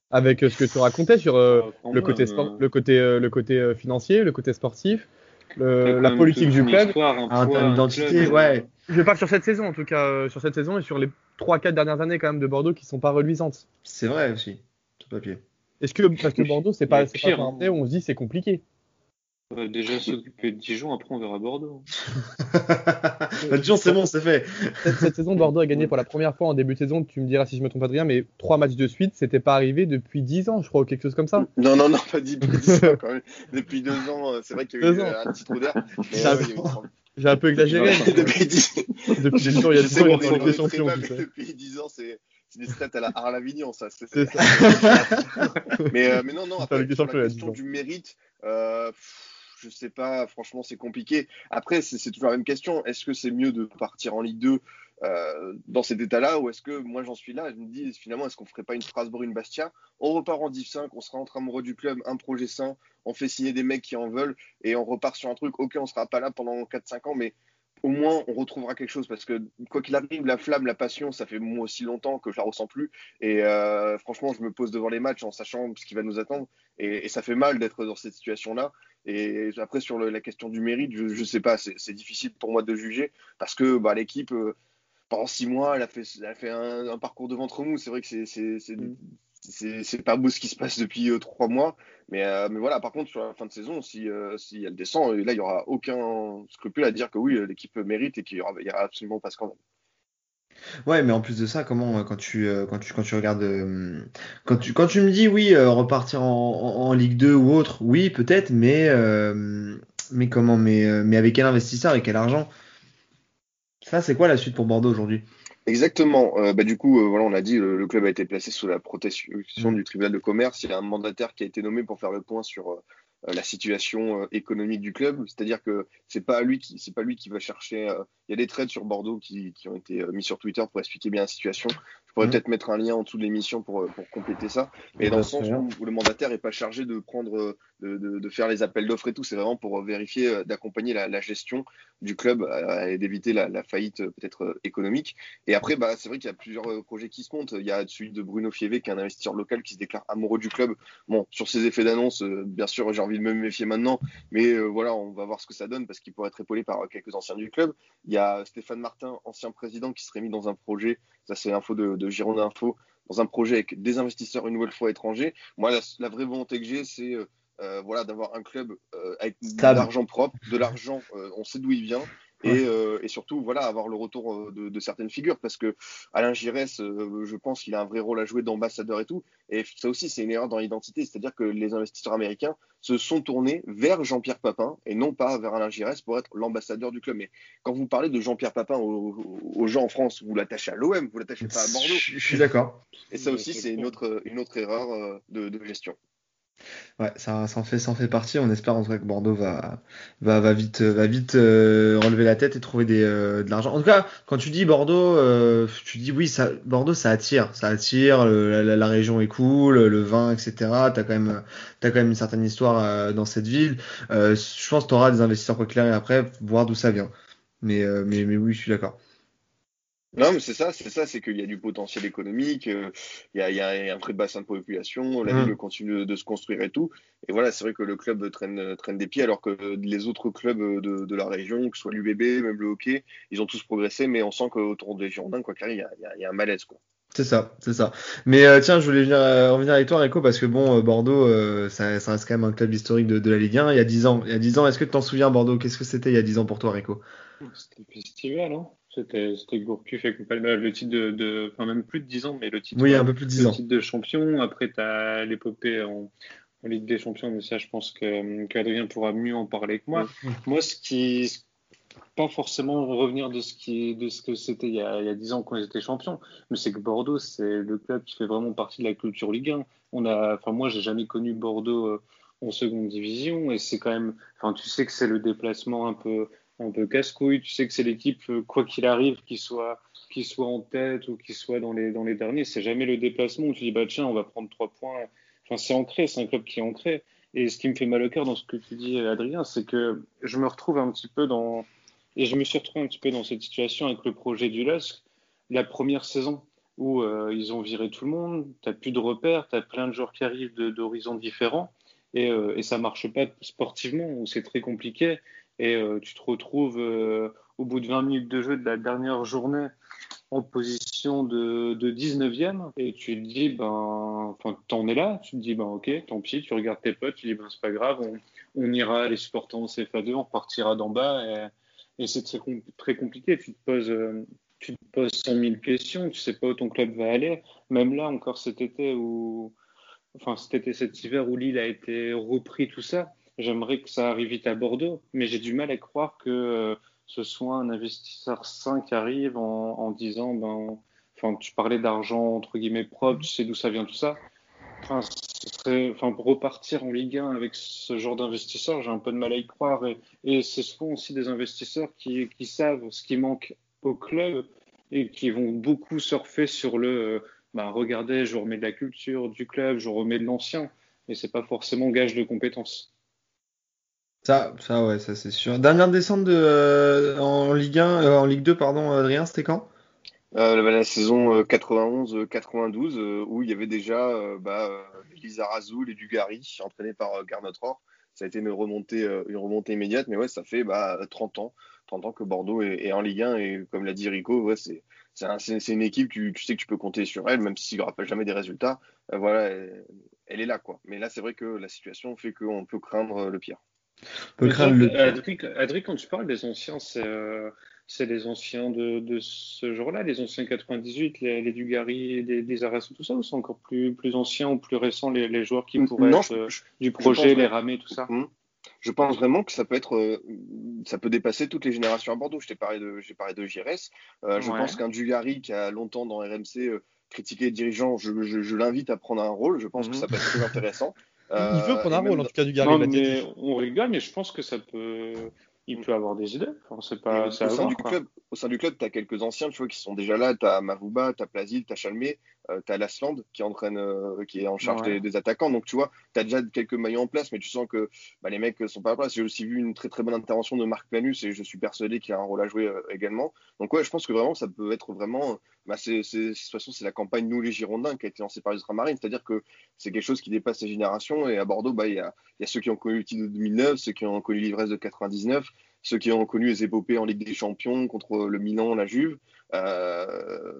Avec ce que tu racontais sur euh, le, côté sport, le côté, euh, le côté financier, le côté sportif, le, la politique du club, en termes d'identité, ouais. Je parle sur cette saison en tout cas, sur cette saison et sur les 3-4 dernières années quand même de Bordeaux qui sont pas reluisantes. C'est vrai aussi, tout papier. Est-ce que parce que Bordeaux c'est pas, pas un où on se dit c'est compliqué euh, déjà s'occuper de Dijon, après on verra Bordeaux. bah, Dijon, c'est bon, c'est fait. Cette, cette, saison, Bordeaux a gagné pour la première fois en début de saison. Tu me diras si je me trompe pas de rien, mais trois matchs de suite, c'était pas arrivé depuis 10 ans, je crois, ou quelque chose comme ça. Non, non, non, pas 10, 10 ans quand même. Depuis deux ans, c'est vrai qu'il y a eu un petit trou d'air. J'ai un peu exagéré. depuis 10 Depuis 10 ans, il y a 10 ans, il y a des champions. Depuis 10 ans, c'est c'est des stats à la Arlavignon, ça. C'est ça. mais, euh, mais non, non, après, la question du mérite, euh, je sais pas, franchement, c'est compliqué. Après, c'est toujours la même question. Est-ce que c'est mieux de partir en Ligue 2 euh, dans cet état-là ou est-ce que moi j'en suis là? Je me dis finalement, est-ce qu'on ferait pas une Strasbourg, une Bastia? On repart en Div 5, on sera entre amoureux du club, un projet sain, on fait signer des mecs qui en veulent et on repart sur un truc. Ok, on sera pas là pendant 4-5 ans, mais au moins on retrouvera quelque chose parce que quoi qu'il arrive, la flamme, la passion, ça fait moi aussi longtemps que je la ressens plus. Et euh, franchement, je me pose devant les matchs en sachant ce qui va nous attendre. Et, et ça fait mal d'être dans cette situation-là. Et après, sur le, la question du mérite, je ne sais pas, c'est difficile pour moi de juger parce que bah, l'équipe, euh, pendant six mois, elle a fait, elle a fait un, un parcours de ventre mou. C'est vrai que c'est mm c'est pas beau ce qui se passe depuis euh, trois mois. Mais, euh, mais voilà, par contre, sur la fin de saison, si, si elle descend, là, il n'y aura aucun scrupule à dire que oui, l'équipe mérite et qu'il n'y aura, aura absolument pas scandale. Ouais, mais en plus de ça, comment quand tu quand tu quand tu regardes quand tu quand tu me dis oui repartir en, en, en, Ligue 2 ou autre, oui peut-être, mais mais comment mais mais avec quel investisseur et quel argent? Ça c'est quoi la suite pour Bordeaux aujourd'hui? Exactement. Euh, bah, du coup, euh, voilà, on a dit, le, le, club a été placé sous la protection du tribunal de commerce. Il y a un mandataire qui a été nommé pour faire le point sur euh, la situation économique du club. C'est-à-dire que c'est pas lui qui, pas lui qui va chercher. Il y a des trades sur Bordeaux qui, qui, ont été mis sur Twitter pour expliquer bien la situation. Je pourrais mmh. peut-être mettre un lien en dessous de l'émission pour, pour compléter ça. Mais dans le sens où, où, le mandataire n'est pas chargé de prendre, de, de, de faire les appels d'offres et tout, c'est vraiment pour vérifier, d'accompagner la, la, gestion du club et d'éviter la, la, faillite peut-être économique. Et après, bah, c'est vrai qu'il y a plusieurs projets qui se montent. Il y a celui de Bruno Fievé, qui est un investisseur local qui se déclare amoureux du club. Bon, sur ses effets d'annonce, bien sûr, j'ai envie de me méfier maintenant, mais euh, voilà, on va voir ce que ça donne parce qu'il pourrait être épaulé par quelques anciens du club. Il y a Stéphane Martin, ancien président, qui serait mis dans un projet, ça c'est l'info de, de Girondin Info, dans un projet avec des investisseurs une nouvelle fois étrangers. Moi, la, la vraie volonté que j'ai, c'est euh, voilà, d'avoir un club euh, avec de l'argent propre, de l'argent, euh, on sait d'où il vient, et, euh, et, surtout voilà avoir le retour de, de, certaines figures parce que Alain Giresse euh, je pense qu'il a un vrai rôle à jouer d'ambassadeur et tout. Et ça aussi c'est une erreur dans l'identité. C'est-à-dire que les investisseurs américains se sont tournés vers Jean-Pierre Papin et non pas vers Alain Giresse pour être l'ambassadeur du club. Mais quand vous parlez de Jean-Pierre Papin aux, aux, gens en France vous l'attachez à l'OM vous l'attachez pas à Bordeaux. Je, je suis d'accord. Et ça aussi c'est une autre une autre erreur de, de gestion Ouais, ça, ça, en fait, partie. On espère en tout cas que Bordeaux va, va, vite, va vite euh, relever la tête et trouver euh, de l'argent. En tout cas, quand tu dis Bordeaux, euh, tu dis oui, ça, Bordeaux, ça attire, ça attire. la, région est cool, le vin, etc. T'as quand même, quand même une certaine histoire dans cette ville. Je pense que t'auras des investisseurs arrive après, voir d'où ça vient. Mais, mais, mais oui, je suis d'accord. Non, mais c'est ça, c'est ça, c'est qu'il y a du potentiel économique, euh, il y a, il y a un très bassin de population, la Mm. ville continue de, de se construire et tout. Et voilà, c'est vrai que le club traîne, traîne des pieds, alors que les autres clubs de, de la région, que ce soit l'UBB, même le hockey, ils ont tous progressé, mais on sent qu'autour des Girondins, quoi qu'il arrive, il y a, il y a- il y a un malaise, quoi. C'est ça, c'est ça. Mais euh, tiens, je voulais venir, euh, revenir avec toi, Rico, parce que bon, euh, Bordeaux, euh, ça, ça reste quand même un club historique de, de la Ligue 1. Il y a 10 ans, il y a 10 ans, est-ce que tu t'en souviens, Bordeaux? Qu'est-ce que c'était il y a 10 ans pour toi, Rico? C'était le festival, hein C'était Gourcuff et compagnie. Bah, Le titre de, de- Enfin, même plus de 10 ans, mais le titre, Oui, un peu plus de 10 le ans. titre de champion. Après, tu as l'épopée en, en Ligue des Champions, mais ça, je pense qu'Adrien pourra mieux en parler que moi. Moi, ce qui. Pas forcément revenir de ce, qui, de ce que c'était il, y a- il y a 10 ans quand ils étaient champions, mais c'est que Bordeaux, c'est le club qui fait vraiment partie de la culture Ligue 1. On a, enfin, moi, j'ai jamais connu Bordeaux euh, en seconde division, et c'est quand même. Enfin, tu sais que c'est le déplacement un peu un peu casse-couille. Tu sais que c'est l'équipe, euh, quoi qu'il arrive, qui soit, qui soit en tête ou qui soit dans les, dans les derniers. C'est jamais le déplacement où tu dis, bah tiens, on va prendre trois points. Enfin, c'est ancré, c'est un club qui est ancré. Et ce qui me fait mal au cœur dans ce que tu dis, Adrien, c'est que je me retrouve un petit peu dans, et je me suis retrouvé un petit peu dans cette situation avec le projet du LUSC, la première saison où euh, ils ont viré tout le monde, t'as plus de repères, t'as plein de joueurs qui arrivent d'horizons différents, et, euh, et ça marche pas sportivement, où c'est très compliqué et euh, tu te retrouves euh, au bout de 20 minutes de jeu de la dernière journée en position de, de 19e et tu te dis ben enfin t'en es là. Tu te dis ben ok tant pis. Tu regardes tes potes. Tu dis ben c'est pas grave. On, ira les supporters en CFA2 on repartira d'en bas. Et, c'est très compliqué. Tu te poses euh, tu te poses 100 000 questions. Tu sais pas où ton club va aller. Même là encore cet été où enfin cet été cet hiver où Lille a été repris tout ça J'aimerais que ça arrive vite à Bordeaux, mais j'ai du mal à croire que euh, ce soit un investisseur sain qui arrive en, disant, ben, enfin, tu parlais d'argent entre guillemets propre, tu sais d'où ça vient tout ça. Enfin, pour repartir en Ligue 1 avec ce genre d'investisseurs, j'ai un peu de mal à y croire. Et, et ce sont aussi des investisseurs qui, qui savent ce qui manque au club et qui vont beaucoup surfer sur le, euh, ben, regardez, je remets de la culture du club, je remets de l'ancien, et c'est pas forcément gage de compétences. Ça, ça, ouais, ça c'est sûr. Dernière descente de, euh, en Ligue 1, euh, en Ligue 2, pardon, Adrien, c'était quand? Euh, la saison euh, 91-92, euh, où il y avait déjà bah, euh, Lisa Razou et Dugarry, entraînés par Garnot Rohr. Ça a été une remontée, immédiate, mais ouais, ça fait bah, 30 ans, 30 ans que Bordeaux est, en Ligue 1, et comme l'a dit Rico, ouais, c'est c'est un- c'est- c'est une équipe, tu, sais que tu peux compter sur elle, même s'il aura pas jamais des résultats. Voilà, elle, est là, quoi. Mais là, c'est vrai que la situation fait qu'on peut craindre le pire. Le. Adric, Adric, quand tu parles des anciens, c'est euh, c'est les anciens de, de ce genre-là, les anciens 98, les, les Dugarry, les, les Arras, tout ça, ou c'est encore plus, plus anciens ou plus récents, les, les joueurs qui pourraient Non, être je- euh, du projet, les ramés, tout ça? Mhm. Je pense vraiment que ça peut être, euh, ça peut dépasser toutes les générations à Bordeaux. Je t'ai parlé de, j'ai parlé de JRS. Euh, je Ouais. pense qu'un Dugarry qui a longtemps dans RMC euh, critiqué les dirigeants, je, je, je l'invite à prendre un rôle. Je pense Mhm. que ça peut être très intéressant. Il veut Euh, prendre un rôle, en tout cas, du Gary. Non, mais on rigole, mais je pense que ça peut. Il peut avoir des idées. Enfin, c'est pas. au sein du club, au sein du club, tu as quelques anciens, tu vois, qui sont déjà là. Tu as Mavouba, tu as Plazil, tu as Chalmé, tu as Lasland qui entraîne, euh, qui est en charge Ouais. des, des attaquants. Donc, tu vois, tu as déjà quelques maillons en place, mais tu sens que bah, les mecs sont pas à la place. J'ai aussi vu une très très bonne intervention de Marc Planus et je suis persuadé qu'il a un rôle à jouer euh, également. Donc, ouais, je pense que vraiment, ça peut être vraiment. Bah, c'est, c'est- de toute façon, c'est la campagne Nous les Girondins qui a été lancée par les Ultramarines, c'est-à-dire que c'est quelque chose qui dépasse les générations. Et à Bordeaux, bah, il y, a, il y a ceux qui ont connu le titre de 2009, ceux qui ont connu l'ivresse de 99, ceux qui ont connu les épopées en Ligue des Champions contre le Milan, la Juve. Euh,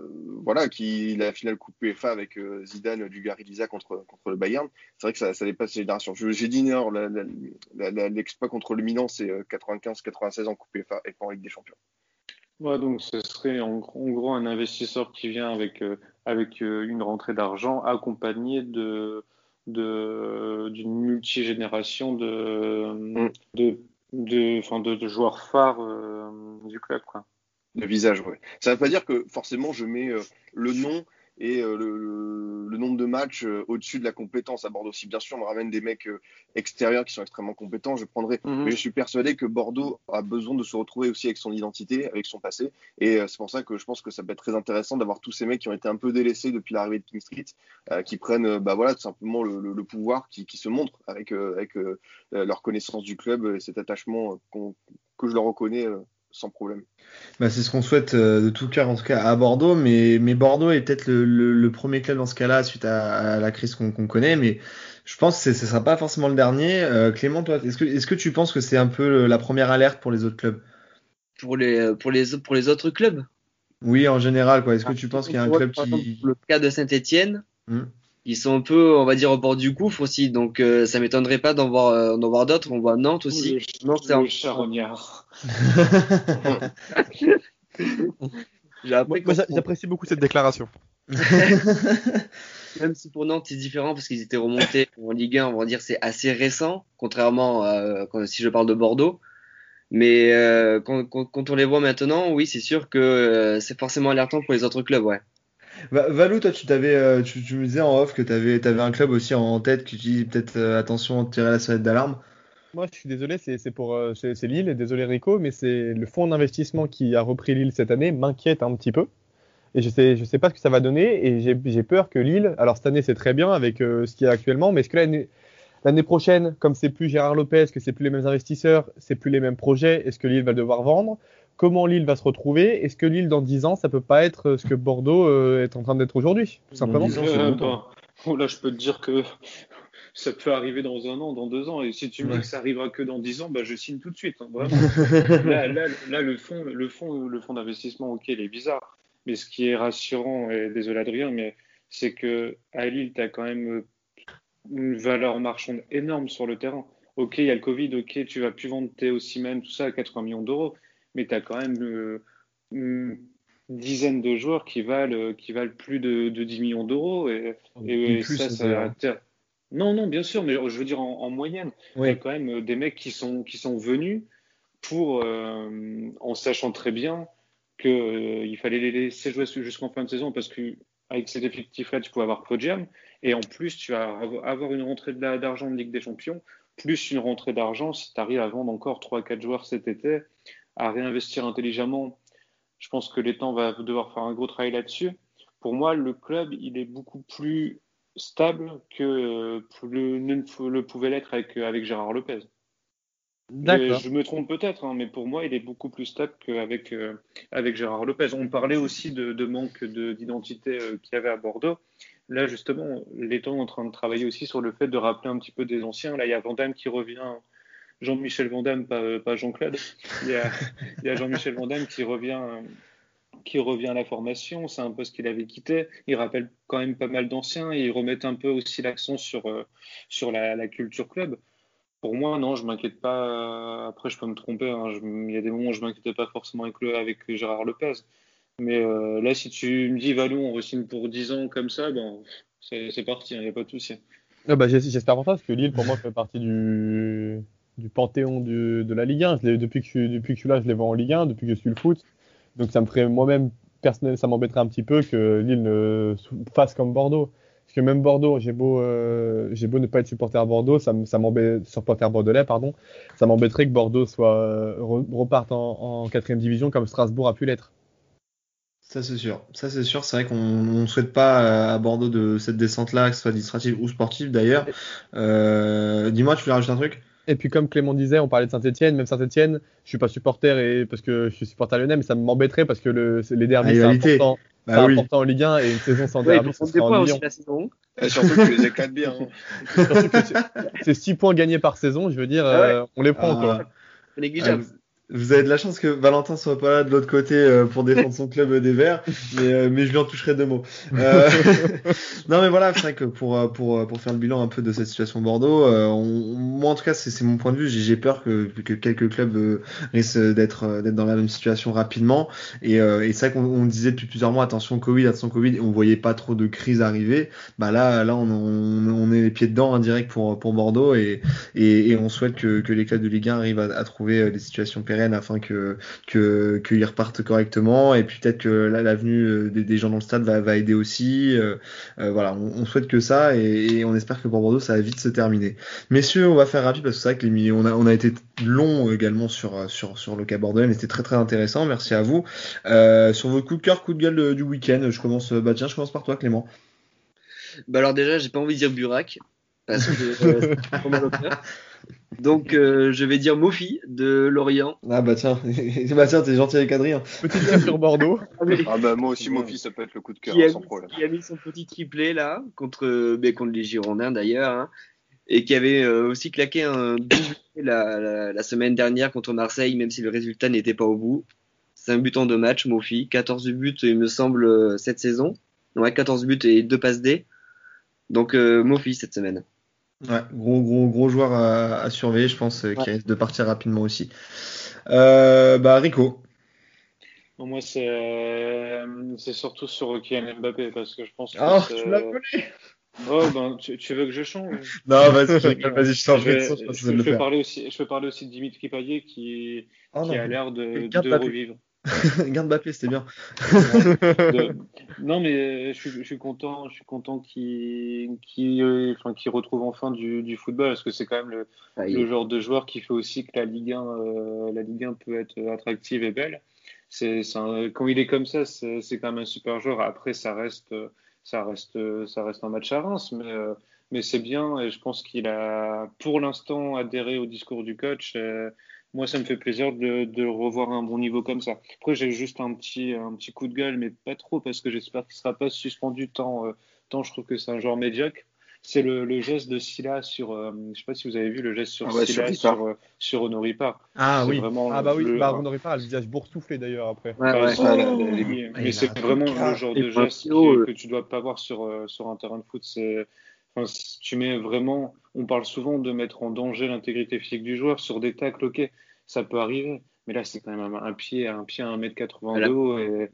voilà, qui la finale Coupe UEFA avec euh, Zidane, Dugarry, Lisa contre, contre le Bayern. C'est vrai que ça, ça dépasse les générations. J'ai dit l'exploit contre le Milan, c'est euh, 95-96 en Coupe UEFA et pas en Ligue des Champions. Ouais, donc ce serait en, gros- en gros un investisseur qui vient avec, euh, avec euh, une rentrée d'argent accompagnée de, de, d'une multigénération de, Mm. de, de, enfin, de, de joueurs phares euh, du club. Quoi. Le visage, ouais. Ça ne veut pas dire que forcément je mets euh, le nom et euh, le, le, nombre de matchs euh, au-dessus de la compétence à Bordeaux. Si bien sûr on me ramène des mecs euh, extérieurs qui sont extrêmement compétents, je prendrai. Mhm. Mais je suis persuadé que Bordeaux a besoin de se retrouver aussi avec son identité, avec son passé. Et c'est pour ça que je pense que ça peut être très intéressant d'avoir tous ces mecs qui ont été un peu délaissés depuis l'arrivée de King Street, qui prennent bah, voilà, tout simplement le, le, le pouvoir, qui, qui, se montrent avec, avec leur connaissance du club et cet attachement que je leur reconnais sans problème. Bah, c'est ce qu'on souhaite euh, de tout cœur en tout cas à Bordeaux, mais, mais Bordeaux est peut-être le, le, le, premier club dans ce cas-là suite à, à la crise qu'on connaît, mais je pense que ce ne sera pas forcément le dernier. Euh, Clément, toi, est-ce que, est que tu penses que c'est un peu la première alerte pour les autres clubs? Pour les, pour, les, pour les autres clubs? Oui, en général, quoi. Est-ce que tu penses qu'il y a un club qui... Exemple, le cas de Saint-Etienne, hmm. ils sont un peu, on va dire, au bord du gouffre aussi, donc euh, ça m'étonnerait pas d'en voir, euh, voir d'autres. On voit Nantes aussi. Le, Nantes, c'est un charognard. J'apprécie beaucoup cette déclaration. Même si pour Nantes c'est différent parce qu'ils étaient remontés en Ligue 1, on va dire c'est assez récent, contrairement à quand, si je parle de Bordeaux. Mais euh, quand, quand, quand, on les voit maintenant, oui, c'est sûr que euh, c'est forcément alertant pour les autres clubs, ouais. Valou, toi, tu, t'avais, euh, tu, tu, me disais en off que tu avais, avais, un club aussi en tête qui dit peut-être euh, attention, tirer la sonnette d'alarme. Moi, je suis désolé, c'est pour euh, c'est Lille, désolé Rico, mais c'est le fonds d'investissement qui a repris Lille cette année m'inquiète un petit peu. Et je sais, je sais pas ce que ça va donner, et j'ai peur que Lille, alors cette année c'est très bien avec euh, ce qu'il y a actuellement, mais est-ce que l'année l'année prochaine, comme c'est plus Gérard Lopez, que c'est plus les mêmes investisseurs, c'est plus les mêmes projets, est-ce que Lille va devoir vendre? Comment Lille va se retrouver? Est-ce que Lille dans 10 ans, ça peut pas être ce que Bordeaux euh, est en train d'être aujourd'hui, tout simplement? Euh, bah, oh, Là, je peux te dire que ça peut arriver dans un an, dans deux ans. Et si tu me dis que ça arrivera que dans dix ans, bah, je signe tout de suite. Hein, là, là, là, le fonds, le fond, le fond d'investissement, ok, il est bizarre. Mais ce qui est rassurant, et désolé Adrien, mais c'est que à Lille, tu as quand même une valeur marchande énorme sur le terrain. Ok, il y a le Covid, ok, tu vas plus vendre tes Ossimène, tout ça à 80 millions d'euros, mais tu as quand même euh, une dizaine de joueurs qui valent, qui valent plus de, de 10 millions d'euros. Et, et, et ça, ça, non, non, bien sûr, mais je veux dire en, en moyenne, oui. il y a quand même des mecs qui sont, qui sont venus pour, euh, en sachant très bien qu'il euh, fallait les laisser jouer jusqu'en fin de saison parce qu'avec cet effectif-là, tu pouvais avoir Podium et en plus, tu vas avoir une rentrée d'argent de Ligue des Champions, plus une rentrée d'argent si tu arrives à vendre encore 3-4 joueurs cet été, à réinvestir intelligemment. Je pense que l'État va devoir faire un gros travail là-dessus. Pour moi, le club, il est beaucoup plus stable que le, le pouvait l'être avec, avec Gérard Lopez. Je me trompe peut-être, hein, mais pour moi, il est beaucoup plus stable qu'avec euh, avec Gérard Lopez. On parlait aussi de, de manque d'identité euh, qu'il y avait à Bordeaux. Là, justement, l'État est en train de travailler aussi sur le fait de rappeler un petit peu des anciens. Là, il y a Vandamme qui revient, Jean-Michel Vandamme, pas, pas Jean-Claude. Il y a, il y a Jean-Michel Vandamme qui revient qui revient à la formation, c'est un ce qu'il avait quitté. Il rappelle quand même pas mal d'anciens et il remet un peu aussi l'accent sur, euh, sur la, culture club. Pour moi, non, je m'inquiète pas. Après, je peux me tromper. Hein. Il y a des moments où je m'inquiétais pas forcément avec, avec Gérard Lopez. Mais euh, là, si tu me dis, Valou, on re-signe pour 10 ans comme ça, ben, c'est parti, il hein, n'y a pas de souci. Ah bah, J'espère pour ça, parce que Lille, pour moi, fait partie du, du panthéon du, de la Ligue 1. depuis, que je, depuis que je suis là, je les vois en Ligue 1, depuis que je suis le foot. Donc ça me ferait moi-même personnel, ça m'embêterait un petit peu que Lille ne fasse comme Bordeaux. Parce que même Bordeaux, j'ai beau, euh, j'ai beau ne pas être supporter à Bordeaux, ça, supporter bordelais, pardon, ça m'embêterait que Bordeaux soit euh, reparte en, en quatrième division comme Strasbourg a pu l'être. Ça c'est sûr, ça c'est sûr. C'est vrai qu'on ne souhaite pas à Bordeaux de cette descente-là, que ce soit administrative ou sportive d'ailleurs. Euh, dis-moi, tu voulais rajouter un truc? Et puis comme Clément disait, on parlait de Saint-Etienne, même Saint-Etienne, je suis pas supporter et parce que je suis supporter lyonnais, mais ça m'embêterait parce que le, les derbies c'est important, bah oui. important en Ligue 1 et une saison sans derby, oui, ça serait en Ligue 1. Saison. Et surtout que tu les éclates bien. Hein. c'est 6 points gagnés par saison, je veux dire, ah ouais. euh, on les prend ah. quoi. Négligeable. Ah, vous avez de la chance que Valentin soit pas là de l'autre côté euh, pour défendre son club des Verts, mais, euh, mais je lui en toucherai deux mots. Euh... non mais voilà, c'est vrai que pour, pour, pour faire le bilan un peu de cette situation Bordeaux, euh, on, moi en tout cas c'est mon point de vue, j'ai peur que, que quelques clubs euh, risquent d'être d'être dans la même situation rapidement. Et, et c'est vrai qu'on on disait depuis plusieurs mois attention Covid, attention Covid, on voyait pas trop de crise arriver. Bah là là on, on, on est les pieds dedans indirect pour pour Bordeaux et, et, et on souhaite que, que les clubs de Ligue 1 arrivent à, à trouver des situations pérennes Rennes afin que que qu'ils repartent correctement. Et puis peut-être que là l'avenue des, des, gens dans le stade va, va aider aussi. voilà, on, on, souhaite que ça et, et, on espère que pour Bordeaux ça va vite se terminer. Messieurs, on va faire rapide parce que c'est vrai que les on a on a été long également sur sur sur le cas bordelais, mais c'était très très intéressant. Merci à vous. sur vos coups de cœur, coup de gueule du week-end, je commence. Bah tiens, je commence par toi, Clément. Bah alors déjà, j'ai pas envie de dire Burak parce que euh, Donc euh, je vais dire Mofi de Lorient. Ah bah tiens, bah tiens, t'es gentil avec Adrien. Petit lien sur Bordeaux. ah bah moi aussi Mofi, ça peut être le coup de cœur hein, sans problème. Qui a mis son petit triplé là contre, bah, contre les Girondins d'ailleurs, hein, et qui avait euh, aussi claqué un doublé la, la, la, semaine dernière contre Marseille, même si le résultat n'était pas au bout. C'est un but en deux matchs, Mofi, 14 buts il me semble cette saison. Ouais, 14 buts et deux passes D. Donc euh, Mofi cette semaine. Ouais, gros gros gros joueur à, à surveiller, je pense, euh, qui risque de partir rapidement aussi. Euh, bah Rico. moi c'est euh, c'est surtout sur Kylian Mbappé parce que je pense que oh, tu l'as. Oh ben tu, tu, veux que je change? Non vas-y vas-y je change. Je, je, je, je, peux parler aussi je peux parler aussi de Dimitri Payet qui oh, qui non. a l'air de, de revivre. Garde Mbappé, c'était bien. non, mais je suis, je suis, content, je suis content qu'il qu euh, enfin, qu retrouve enfin du, du, football parce que c'est quand même le, ah, le, genre de joueur qui fait aussi que la Ligue 1, euh, la Ligue 1 peut être attractive et belle. C'est quand il est comme ça, c'est quand même un super joueur. Après, ça reste, ça reste, ça reste un match à Reims, mais euh, mais c'est bien et je pense qu'il a pour l'instant adhéré au discours du coach. Euh, moi, ça me fait plaisir de, de revoir un bon niveau comme ça. Après, j'ai juste un petit, un petit coup de gueule, mais pas trop, parce que j'espère qu'il ne sera pas suspendu tant, euh, tant je trouve que c'est un joueur médiocre. C'est le, le, geste de Silla sur, euh, je sais pas si vous avez vu le geste sur ah ouais, Silla sur, sur, euh, sur Honoripar. Ah oui. ah bah oui, le, bah, Honoripar a le visage boursouflé d'ailleurs après. Ouais, ouais, ça, la, mais, mais c'est vraiment le genre de geste que, que tu dois pas voir sur, euh, sur un terrain de foot. C'est, Enfin, tu mets vraiment, on parle souvent de mettre en danger l'intégrité physique du joueur sur des tacles, ok, ça peut arriver, mais là c'est quand même un, pied, un pied à 1m80 de haut et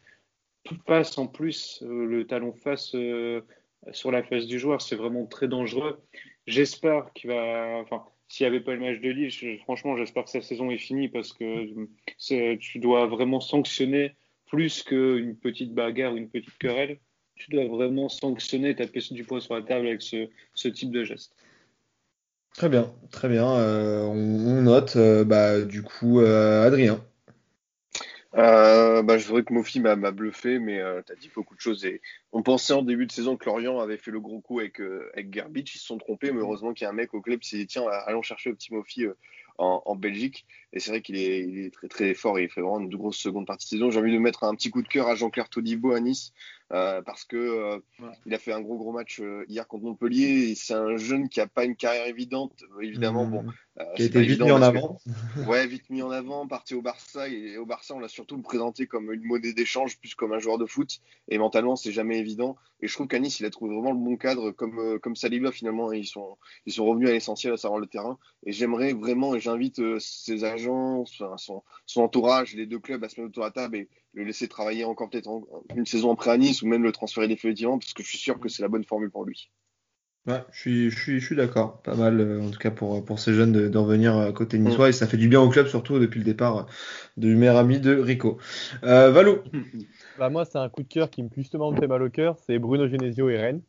tout passe en plus, euh, le talon face euh, sur la face du joueur, c'est vraiment très dangereux. J'espère qu'il va, enfin, s'il n'y avait pas le match de Lille, je, franchement, j'espère que sa saison est finie parce que tu dois vraiment sanctionner plus qu'une petite bagarre ou une petite querelle tu dois vraiment sanctionner, taper du poing sur la table avec ce, ce type de geste. Très bien, très bien. Euh, on, on, note. Euh, bah, du coup, euh, Adrien. Euh, bah, je voudrais que Mofi m'a bluffé, mais euh, tu as dit beaucoup de choses. Et on pensait en début de saison que Lorient avait fait le gros coup avec, euh, avec Garbage. Ils se sont trompés, mais heureusement qu'il y a un mec au club qui s'est dit tiens, allons chercher le petit Mofi en, en, Belgique. Et c'est vrai qu'il est, il est, très très fort et il fait vraiment une grosse seconde partie de saison. J'ai envie de mettre un petit coup de cœur à Jean-Claire Todibo à Nice euh, parce que euh, ouais. il a fait un gros gros match euh, hier contre Montpellier. C'est un jeune qui a pas une carrière évidente, évidemment. Mmh. Bon, qui a été vite mis en avant. Que, ouais, vite mis en avant, parti au Barça et au Barça, on l'a surtout présenté comme une monnaie d'échange plus comme un joueur de foot. Et mentalement, c'est jamais évident. Et je trouve qu'à Nice, il a trouvé vraiment le bon cadre, comme comme Saliba finalement. Ils sont ils sont revenus à l'essentiel, à savoir le terrain. Et j'aimerais vraiment, et j'invite ses agents, son, son entourage, les deux clubs à se mettre autour de la table et le laisser travailler encore peut-être une saison après à Nice ou même le transférer définitivement parce que je suis sûr que c'est la bonne formule pour lui. Ouais, je suis, je suis, je suis d'accord. Pas mal, euh, en tout cas pour, pour ces jeunes de, de revenir à côté niçois. Mm. Et ça fait du bien au club, surtout depuis le départ du meilleur ami de Rico. Euh, Valo bah Moi, c'est un coup de cœur qui me justement me fait mal au cœur. C'est Bruno Genesio et Rennes.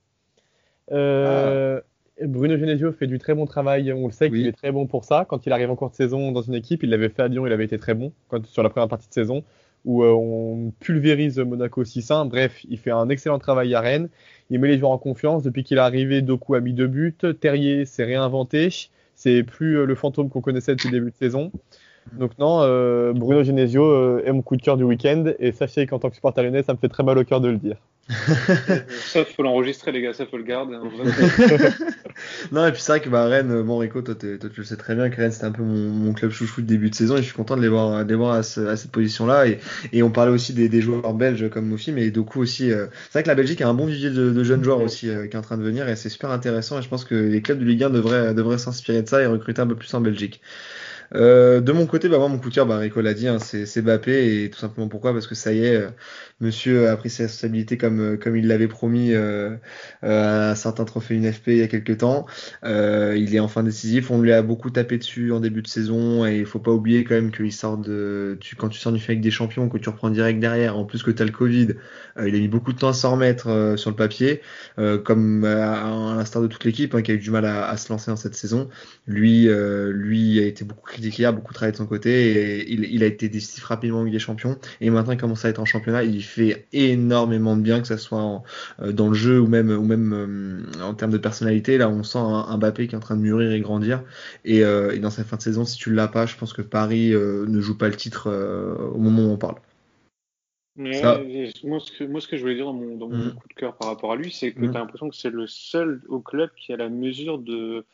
Euh, ah. Bruno Genesio fait du très bon travail. On le sait oui. qu'il est très bon pour ça. Quand il arrive en cours de saison dans une équipe, il l'avait fait à Lyon, il avait été très bon quand, sur la première partie de saison où euh, on pulvérise Monaco 6-1. Bref, il fait un excellent travail à Rennes. Il met les joueurs en confiance. Depuis qu'il est arrivé, Doku a mis deux buts. Terrier s'est réinventé. C'est plus euh, le fantôme qu'on connaissait depuis le début de saison. Donc non, euh, Bruno Genesio euh, est mon coup de cœur du week-end et sachez qu'en tant que supporter lyonnais, ça me fait très mal au cœur de le dire. ça, faut l'enregistrer les gars, ça faut le garder. Hein, non et puis c'est vrai que bah, Rennes, bon Rico, toi, toi, tu le sais très bien que Rennes c'était un peu mon, mon, club chouchou de début de saison et je suis content de les voir, de les voir à, ce, à cette position-là et, et, on parlait aussi des, des, joueurs belges comme Mofi, mais Doku aussi. Euh, c'est vrai que la Belgique a un bon vivier de, de jeunes joueurs aussi euh, qui est en train de venir et c'est super intéressant et je pense que les clubs de Ligue 1 devraient, devraient s'inspirer de ça et recruter un peu plus en Belgique. Euh, de mon côté, bah moi mon coup de bah Rico l'a dit, hein, c'est Bappé et tout simplement pourquoi? Parce que ça y est, euh, Monsieur a pris ses responsabilités comme euh, comme il l'avait promis à un certain trophée UNFP il y a quelques temps. il est enfin décisif. On lui a beaucoup tapé dessus en début de saison et il faut pas oublier quand même qu'il sort de tu, quand tu sors du avec des champions que tu reprends direct derrière. En plus que tu as le Covid, il a mis beaucoup de temps à s'en remettre sur le papier, comme à, l'instar de toute l'équipe hein, qui a eu du mal à, à, se lancer dans cette saison. Lui lui a été beaucoup critiqué, a beaucoup travaillé de son côté et il, il a été décisif rapidement en Ligue des Champions et maintenant il commence à être en championnat. Il fait énormément de bien, que ce soit euh, dans le jeu ou même, ou même euh, en termes de personnalité. Là, on sent un, Mbappé qui est en train de mûrir et grandir. Et, euh, et dans cette fin de saison, si tu l'as pas, je pense que Paris ne joue pas le titre au moment où on parle. moi, ce que, moi, ce que je voulais dire dans mon, dans mon mmh. coup de cœur par rapport à lui, c'est que mmh. tu as l'impression que c'est le seul au club qui a la mesure de,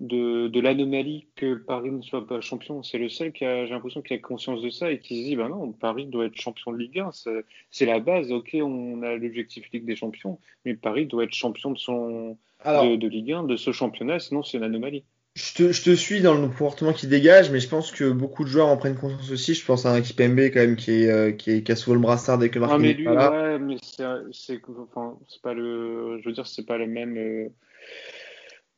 de, de l'anomalie que Paris ne soit pas champion. C'est le seul qui a, j'ai l'impression, qui a conscience de ça et qui se dit, bah non, Paris doit être champion de Ligue 1. C'est la base. Ok, on a l'objectif Ligue des Champions, mais Paris doit être champion de son, de, de, Ligue 1, de ce championnat, sinon c'est une anomalie. Je te, je te, suis dans le comportement qui dégage, mais je pense que beaucoup de joueurs en prennent conscience aussi. Je pense à un équipe MB quand même qui est, euh, qui, est, qui a souvent le brassard dès que Marquinhos ah, mais lui, pas là. Ouais, mais c'est, enfin, c'est pas le, je veux dire, c'est pas le même. Euh,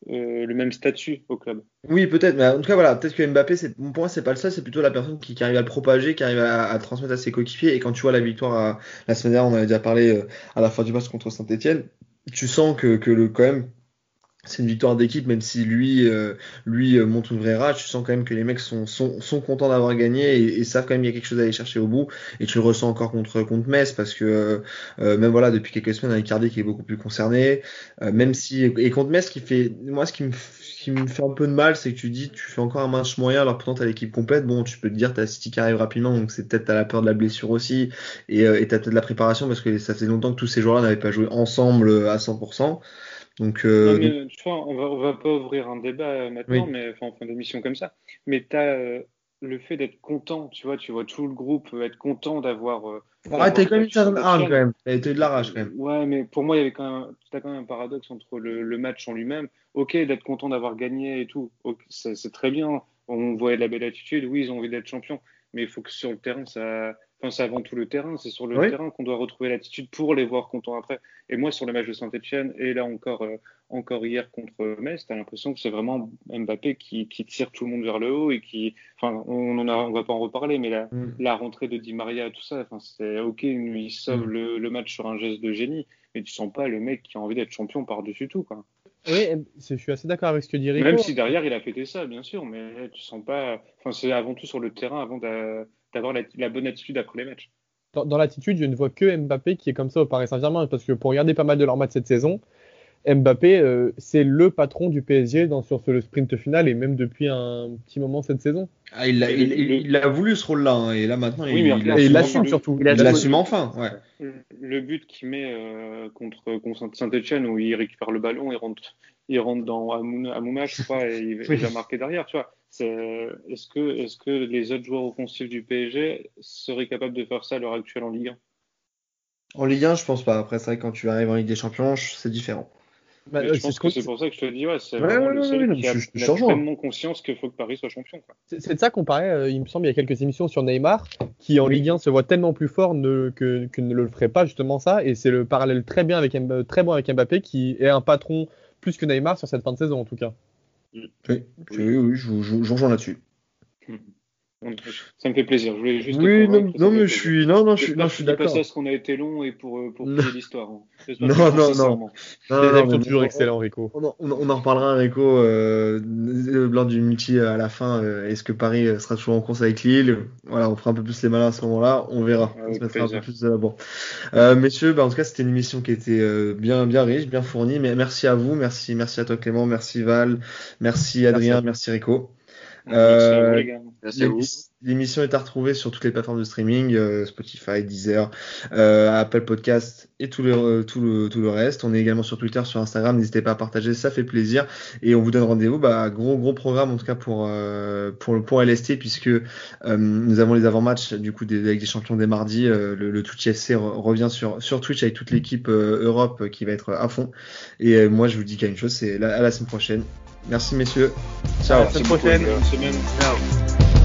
euh, le même statut au club. Oui, peut-être, mais en tout cas, voilà, peut-être que Mbappé, pour moi, c'est pas le seul, c'est plutôt la personne qui, arrive à le propager, qui arrive à, à, transmettre à ses coéquipiers. Et quand tu vois la victoire à, la semaine dernière, on avait déjà parlé euh, à la fin du match contre Saint-Etienne, tu sens que, que le, quand même, c'est une victoire d'équipe, même si lui, euh, lui euh, monte une vraie rage. Tu sens quand même que les mecs sont, sont, contents d'avoir gagné et, savent quand même qu'il y a quelque chose à aller chercher au bout. Et tu le ressens encore contre, contre Metz parce que euh, même voilà, depuis quelques semaines, avec Cardi qui est beaucoup plus concerné. même si et contre Metz, qui fait moi ce qui me qui me fait un peu de mal, c'est que tu dis tu fais encore un match moyen alors pourtant t'as l'équipe complète. Bon, tu peux te dire t'as City qui arrive rapidement, donc c'est peut-être t'as la peur de la blessure aussi et euh, t'as peut-être la préparation parce que ça faisait longtemps que tous ces joueurs-là n'avaient pas joué ensemble à 100%. Donc, euh, mais, tu vois, on va, on va pas ouvrir un débat maintenant, mais enfin, en fin d'émission comme ça. Mais tu as euh, le fait d'être content, tu vois, tu vois tout le groupe être content d'avoir. Euh, ouais, t'as quand même une certaine rage quand même. T'as de la rage quand même. Ouais, mais pour moi, il y avait quand même, as quand même un paradoxe entre le, le match en lui-même. Ok, d'être content d'avoir gagné et tout, c'est très bien. On voyait de la belle attitude. Oui, ils ont envie d'être champions, mais il faut que sur le terrain, ça Enfin, c'est avant tout le terrain, c'est sur le terrain qu'on doit retrouver l'attitude pour les voir contents après. Et moi, sur le match de Saint-Etienne, et là encore, euh, encore hier contre Metz, t'as l'impression que c'est vraiment Mbappé qui, qui, tire tout le monde vers le haut et qui, enfin, on en a, on va pas en reparler, mais la, mm. la rentrée de Di Maria, tout ça, enfin, c'est ok, il sauve mm. le, le, match sur un geste de génie, mais tu sens pas le mec qui a envie d'être champion par-dessus tout, quoi. Oui, je suis assez d'accord avec ce que dit Rico. Même si derrière il a fêté ça, bien sûr, mais tu sens pas. Enfin, c'est avant tout sur le terrain, avant de d'avoir la, bonne attitude après les matchs. Dans, l'attitude, je ne vois que Mbappé qui est comme ça au Paris Saint-Germain, parce que pour regarder pas mal de leurs matchs cette saison, Mbappé, euh, c'est le patron du PSG dans, sur le sprint final et même depuis un petit moment cette saison. Ah, il, a, il, a voulu ce rôle-là hein, et là maintenant il, il l'assume surtout. Il l'assume enfin. Ouais. Le but qu'il met euh, contre, contre Saint-Etienne où il récupère le ballon, il rentre, il rentre dans Amouma, je crois, et il, va marquer derrière. Tu vois, est-ce que, est que les autres joueurs offensifs du PSG seraient capables de faire ça à l'heure actuelle en Ligue 1 En Ligue 1, je pense pas. Après, c'est vrai quand tu arrives en Ligue des Champions, c'est différent. Bah, je pense que c'est pour ça que je te dis, ouais, c'est vraiment le seul qui a, pleinement conscience qu'il faut que Paris soit champion. C'est de ça qu'on parlait, euh, il me semble, il y a quelques émissions sur Neymar, qui en Ligue 1 se voit tellement plus fort que, que, ne le ferait pas justement ça, et c'est le parallèle très bien avec très bon avec Mbappé, qui est un patron plus que Neymar sur cette fin de saison en tout cas. Oui, oui, oui, je, je, je rejoins là-dessus. Ça me fait plaisir. Je voulais juste. Oui, non, non mais je suis, non, non, je suis, non, je suis d'accord. C'est qu'on a été long et pour euh, pour l'histoire. Hein. Non, non, non. non, toujours excellent, Rico. On en, on en reparlera, Rico, euh, lors du multi à la fin. Euh, Est-ce que Paris euh, sera toujours en course avec Lille? Voilà, on fera un peu plus les malins à ce moment-là. On verra. on se mettra un peu plus bon. Euh, messieurs, bah, en tout cas, c'était une émission qui était euh, bien, bien riche, bien fournie. Mais merci à vous, merci, merci à toi Clément, merci Val, merci Adrien, merci, merci Rico. Euh, l'émission est à retrouver sur toutes les plateformes de streaming, euh, Spotify, Deezer, euh, Apple Podcast et tout le, tout, le, tout le reste. On est également sur Twitter, sur Instagram. N'hésitez pas à partager, ça fait plaisir. Et on vous donne rendez-vous. Bah, gros gros programme en tout cas pour pour pour LST puisque nous avons les avant-matchs du coup des, avec des champions des mardis. le, Twitch FC revient sur sur Twitch avec toute l'équipe Europe qui va être à fond. Et moi je vous dis a une chose, c'est à la semaine prochaine. Merci messieurs. Ciao. À la semaine prochaine. Bonne semaine. Ciao.